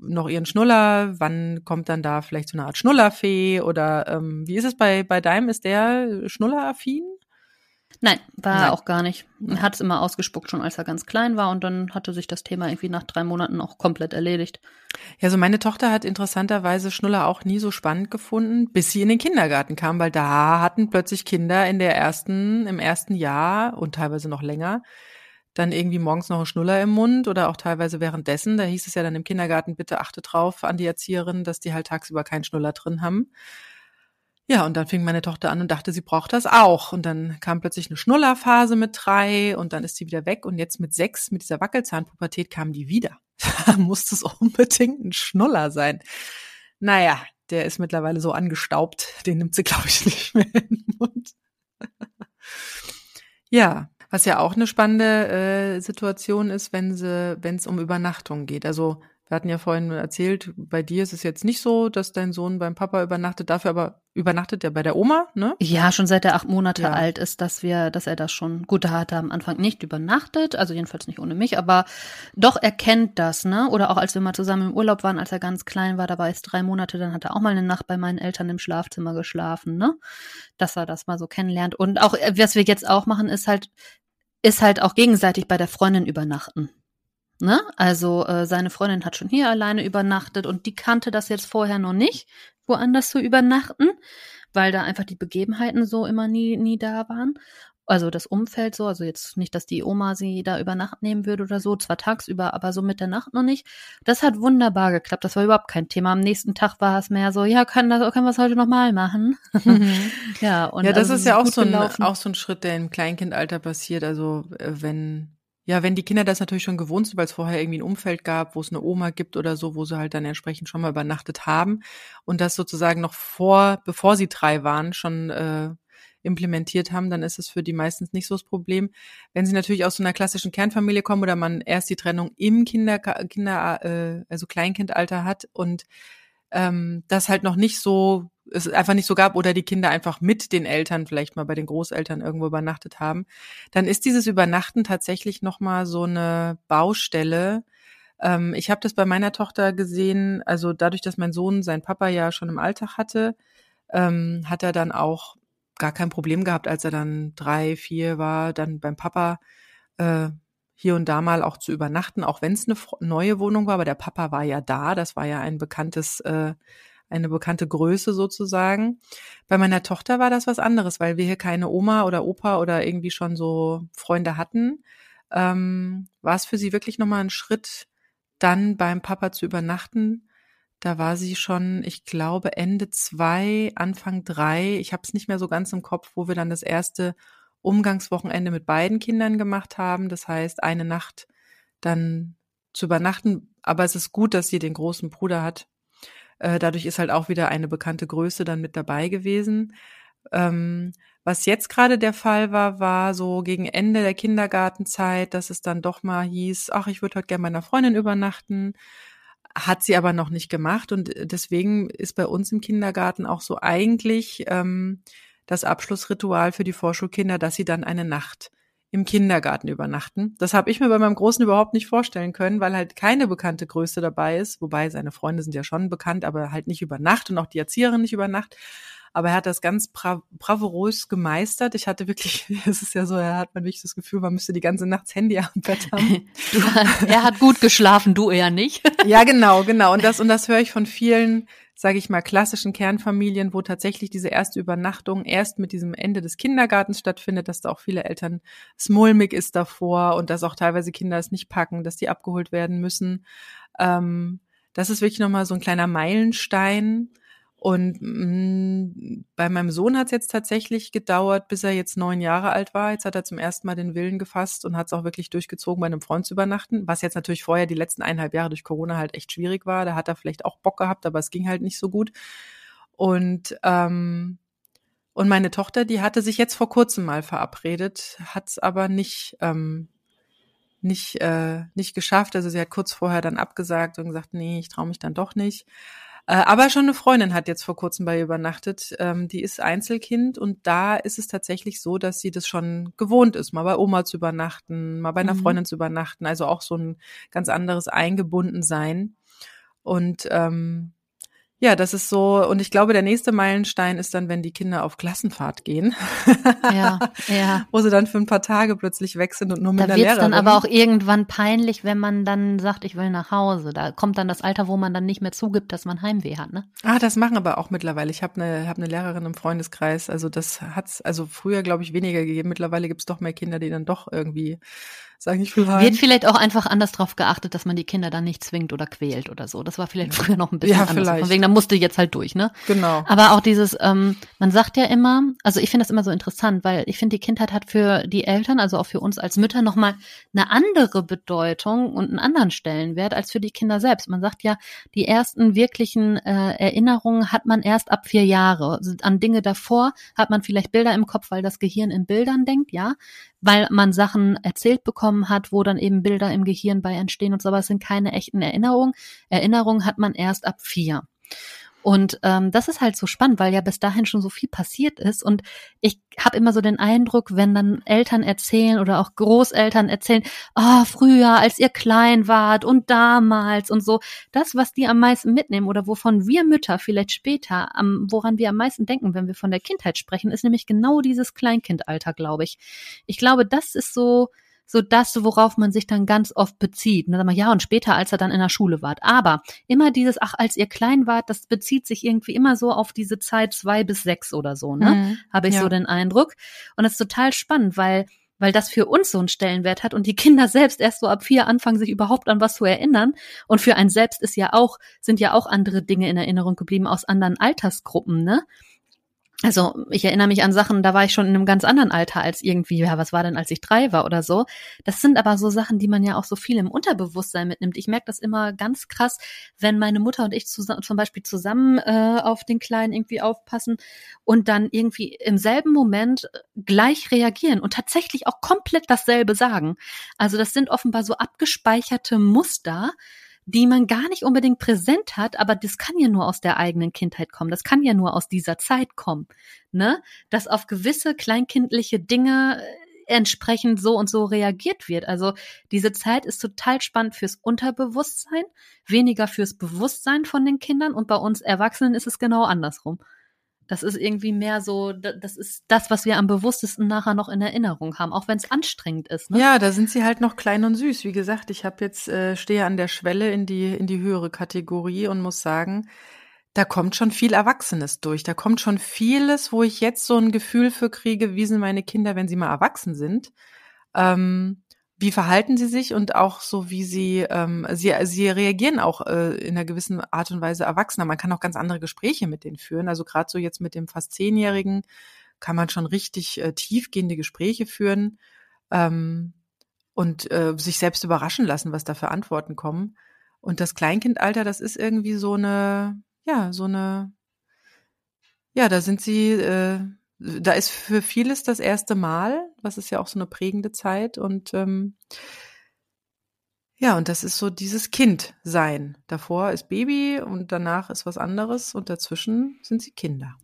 noch ihren Schnuller. Wann kommt dann da vielleicht so eine Art Schnullerfee? Oder ähm, wie ist es bei, bei deinem? Ist der Schnulleraffin? Nein, war Nein. er auch gar nicht. Er hat es immer ausgespuckt, schon als er ganz klein war. Und dann hatte sich das Thema irgendwie nach drei Monaten auch komplett erledigt. Ja, so meine Tochter hat interessanterweise Schnuller auch nie so spannend gefunden, bis sie in den Kindergarten kam, weil da hatten plötzlich Kinder in der ersten, im ersten Jahr und teilweise noch länger dann irgendwie morgens noch einen Schnuller im Mund oder auch teilweise währenddessen. Da hieß es ja dann im Kindergarten, bitte achte drauf an die Erzieherin, dass die halt tagsüber keinen Schnuller drin haben. Ja, und dann fing meine Tochter an und dachte, sie braucht das auch. Und dann kam plötzlich eine Schnullerphase mit drei und dann ist sie wieder weg. Und jetzt mit sechs, mit dieser Wackelzahnpubertät, kam die wieder. Da musste es unbedingt ein Schnuller sein. Naja, der ist mittlerweile so angestaubt, den nimmt sie, glaube ich, nicht mehr in den Mund. ja, was ja auch eine spannende äh, Situation ist, wenn sie, wenn es um Übernachtung geht. Also wir hatten ja vorhin erzählt, bei dir ist es jetzt nicht so, dass dein Sohn beim Papa übernachtet, dafür aber übernachtet er bei der Oma, ne? Ja, schon seit er acht Monate Ja. alt ist, dass wir, dass er das schon, gut, da hat er am Anfang nicht übernachtet, also jedenfalls nicht ohne mich, aber doch er kennt das, ne? Oder auch als wir mal zusammen im Urlaub waren, als er ganz klein war, da war es drei Monate, dann hat er auch mal eine Nacht bei meinen Eltern im Schlafzimmer geschlafen, ne? Dass er das mal so kennenlernt. Und auch, äh, was wir jetzt auch machen, ist halt, ist halt auch gegenseitig bei der Freundin übernachten. Ne? Also äh, seine Freundin hat schon hier alleine übernachtet und die kannte das jetzt vorher noch nicht, woanders zu übernachten, weil da einfach die Begebenheiten so immer nie, nie da waren. Also das Umfeld so, also jetzt nicht, dass die Oma sie da über Nacht nehmen würde oder so, zwar tagsüber, aber so mit der Nacht noch nicht. Das hat wunderbar geklappt, das war überhaupt kein Thema. Am nächsten Tag war es mehr so, ja, können, das, können wir es heute nochmal machen? ja, und ja, das also ist ja auch so, ein, auch so ein Schritt, der im Kleinkindalter passiert. Also äh, wenn ja, wenn die Kinder das natürlich schon gewohnt sind, weil es vorher irgendwie ein Umfeld gab, wo es eine Oma gibt oder so, wo sie halt dann entsprechend schon mal übernachtet haben und das sozusagen noch vor, bevor sie drei waren, schon äh, implementiert haben, dann ist es für die meistens nicht so das Problem. Wenn sie natürlich aus so einer klassischen Kernfamilie kommen oder man erst die Trennung im Kinder, Kinder äh, also Kleinkindalter hat und ähm, das halt noch nicht so es einfach nicht so gab oder die Kinder einfach mit den Eltern vielleicht mal bei den Großeltern irgendwo übernachtet haben, dann ist dieses Übernachten tatsächlich noch mal so eine Baustelle. Ähm, ich habe das bei meiner Tochter gesehen, also dadurch, dass mein Sohn seinen Papa ja schon im Alltag hatte, ähm, hat er dann auch gar kein Problem gehabt, als er dann drei, vier war, dann beim Papa äh, hier und da mal auch zu übernachten, auch wenn es eine neue Wohnung war, aber der Papa war ja da, das war ja ein bekanntes äh, eine bekannte Größe sozusagen. Bei meiner Tochter war das was anderes, weil wir hier keine Oma oder Opa oder irgendwie schon so Freunde hatten. Ähm, war es für sie wirklich nochmal ein Schritt, dann beim Papa zu übernachten. Da war sie schon, ich glaube, Ende zwei, Anfang drei. Ich habe es nicht mehr so ganz im Kopf, wo wir dann das erste Umgangswochenende mit beiden Kindern gemacht haben. Das heißt, eine Nacht dann zu übernachten. Aber es ist gut, dass sie den großen Bruder hat, äh, dadurch ist halt auch wieder eine bekannte Größe dann mit dabei gewesen. Ähm, was jetzt gerade der Fall war, war so gegen Ende der Kindergartenzeit, dass es dann doch mal hieß, ach, ich würde heute gerne meiner Freundin übernachten. Hat sie aber noch nicht gemacht und deswegen ist bei uns im Kindergarten auch so eigentlich ähm, das Abschlussritual für die Vorschulkinder, dass sie dann eine Nacht im Kindergarten übernachten. Das habe ich mir bei meinem Großen überhaupt nicht vorstellen können, weil halt keine bekannte Größe dabei ist. Wobei seine Freunde sind ja schon bekannt, aber halt nicht über Nacht und auch die Erzieherin nicht über Nacht. Aber er hat das ganz bra bravourös gemeistert. Ich hatte wirklich, es ist ja so, er hat man wirklich das Gefühl, man müsste die ganze Nacht das Handy am Bett haben. Du, er hat gut geschlafen, du eher nicht. ja, genau, genau. Und das, und das höre ich von vielen sage ich mal, klassischen Kernfamilien, wo tatsächlich diese erste Übernachtung erst mit diesem Ende des Kindergartens stattfindet, dass da auch viele Eltern smulmig ist davor und dass auch teilweise Kinder es nicht packen, dass die abgeholt werden müssen. Ähm, das ist wirklich nochmal so ein kleiner Meilenstein. Und mh, mm, bei meinem Sohn hat es jetzt tatsächlich gedauert, bis er jetzt neun Jahre alt war. Jetzt hat er zum ersten Mal den Willen gefasst und hat es auch wirklich durchgezogen, bei einem Freund zu übernachten, was jetzt natürlich vorher die letzten eineinhalb Jahre durch Corona halt echt schwierig war. Da hat er vielleicht auch Bock gehabt, aber es ging halt nicht so gut. Und ähm, und meine Tochter, die hatte sich jetzt vor kurzem mal verabredet, hat es aber nicht ähm, nicht äh, nicht geschafft. Also sie hat kurz vorher dann abgesagt und gesagt, nee, ich traue mich dann doch nicht. Äh, aber schon eine Freundin hat jetzt vor kurzem bei ihr übernachtet. Ähm, die ist Einzelkind und da ist es tatsächlich so, dass sie das schon gewohnt ist, mal bei Oma zu übernachten, mal bei einer mhm. Freundin zu übernachten. Also auch so ein ganz anderes Eingebundensein. Und ähm, ja, das ist so, und ich glaube, der nächste Meilenstein ist dann, wenn die Kinder auf Klassenfahrt gehen. Ja, ja. Wo sie dann für ein paar Tage plötzlich weg sind und nur mit da der Lehrerin. Da wird dann aber auch irgendwann peinlich, wenn man dann sagt, ich will nach Hause. Da kommt dann das Alter, wo man dann nicht mehr zugibt, dass man Heimweh hat, ne? Ah, das machen aber auch mittlerweile. Ich habe eine, hab eine Lehrerin im Freundeskreis. Also das hat's, also früher, glaube ich, weniger gegeben. Mittlerweile gibt's doch mehr Kinder, die dann doch irgendwie sagen, ich will heim. Wird vielleicht auch einfach anders drauf geachtet, dass man die Kinder dann nicht zwingt oder quält oder so. Das war vielleicht früher noch ein bisschen ja, anders. Vielleicht. Von wegen, da musste jetzt halt durch, ne? Genau. Aber auch dieses, ähm, man sagt ja immer, also ich finde das immer so interessant, weil ich finde, die Kindheit hat für die Eltern, also auch für uns als Mütter, nochmal eine andere Bedeutung und einen anderen Stellenwert als für die Kinder selbst. Man sagt ja, die ersten wirklichen äh, Erinnerungen hat man erst ab vier Jahre. An Dinge davor hat man vielleicht Bilder im Kopf, weil das Gehirn in Bildern denkt, ja weil man Sachen erzählt bekommen hat, wo dann eben Bilder im Gehirn bei entstehen und so, aber es sind keine echten Erinnerungen. Erinnerungen hat man erst ab vier. Und ähm, das ist halt so spannend, weil ja bis dahin schon so viel passiert ist. Und ich habe immer so den Eindruck, wenn dann Eltern erzählen oder auch Großeltern erzählen, ah, oh, früher, als ihr klein wart und damals und so, das, was die am meisten mitnehmen oder wovon wir Mütter vielleicht später, am, woran wir am meisten denken, wenn wir von der Kindheit sprechen, ist nämlich genau dieses Kleinkindalter, glaube ich. Ich glaube, das ist so so das, worauf man sich dann ganz oft bezieht. Und dann sagt man, ja, und später, als er dann in der Schule war. Aber immer dieses, ach, als ihr klein wart, das bezieht sich irgendwie immer so auf diese Zeit zwei bis sechs oder so, ne? Mhm, Habe ich ja. so den Eindruck. Und das ist total spannend, weil weil das für uns so einen Stellenwert hat und die Kinder selbst erst so ab vier anfangen, sich überhaupt an was zu erinnern. Und für ein selbst ist ja auch, sind ja auch andere Dinge in Erinnerung geblieben aus anderen Altersgruppen, ne? Also ich erinnere mich an Sachen, da war ich schon in einem ganz anderen Alter als irgendwie, ja, was war denn, als ich drei war oder so. Das sind aber so Sachen, die man ja auch so viel im Unterbewusstsein mitnimmt. Ich merke das immer ganz krass, wenn meine Mutter und ich zusammen, zum Beispiel zusammen äh, auf den Kleinen irgendwie aufpassen und dann irgendwie im selben Moment gleich reagieren und tatsächlich auch komplett dasselbe sagen. Also das sind offenbar so abgespeicherte Muster, die man gar nicht unbedingt präsent hat, aber das kann ja nur aus der eigenen Kindheit kommen. Das kann ja nur aus dieser Zeit kommen, ne? Dass auf gewisse kleinkindliche Dinge äh, entsprechend so und so reagiert wird. Also diese Zeit ist total spannend fürs Unterbewusstsein, weniger fürs Bewusstsein von den Kindern und bei uns Erwachsenen ist es genau andersrum. Das ist irgendwie mehr so, das ist das, was wir am bewusstesten nachher noch in Erinnerung haben, auch wenn es anstrengend ist. Ne? Ja, da sind sie halt noch klein und süß. Wie gesagt, ich habe jetzt äh, stehe an der Schwelle in die in die höhere Kategorie und muss sagen, da kommt schon viel Erwachsenes durch. Da kommt schon vieles, wo ich jetzt so ein Gefühl für kriege, wie sind meine Kinder, wenn sie mal erwachsen sind. Ähm, wie verhalten sie sich und auch so, wie sie, ähm, sie, sie reagieren auch äh, in einer gewissen Art und Weise erwachsener. Man kann auch ganz andere Gespräche mit denen führen. Also gerade so jetzt mit dem fast Zehnjährigen kann man schon richtig äh, tiefgehende Gespräche führen ähm, und äh, sich selbst überraschen lassen, was da für Antworten kommen. Und das Kleinkindalter, das ist irgendwie so eine, ja, so eine, ja, da sind sie, äh, da ist für vieles das erste Mal, was ist ja auch so eine prägende Zeit und ähm, ja, und das ist so dieses Kind sein. Davor ist Baby und danach ist was anderes und dazwischen sind sie Kinder.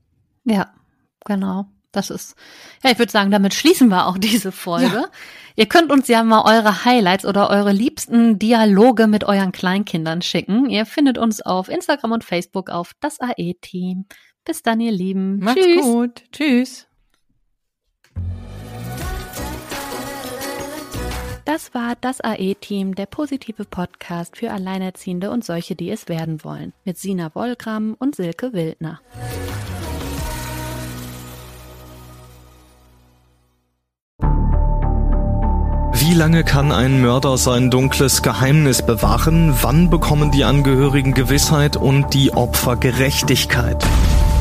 Ja, genau. Das ist, ja, ich würde sagen, damit schließen wir auch diese Folge. Ja. Ihr könnt uns ja mal eure Highlights oder eure liebsten Dialoge mit euren Kleinkindern schicken. Ihr findet uns auf Instagram und Facebook auf das AE-Team. Bis dann, ihr Lieben. Macht's Tschüss. gut. Tschüss. Das war das AE-Team, der positive Podcast für Alleinerziehende und solche, die es werden wollen, mit Sina Wollgramm und Silke Wildner. Wie lange kann ein Mörder sein dunkles Geheimnis bewahren? Wann bekommen die Angehörigen Gewissheit und die Opfer Gerechtigkeit?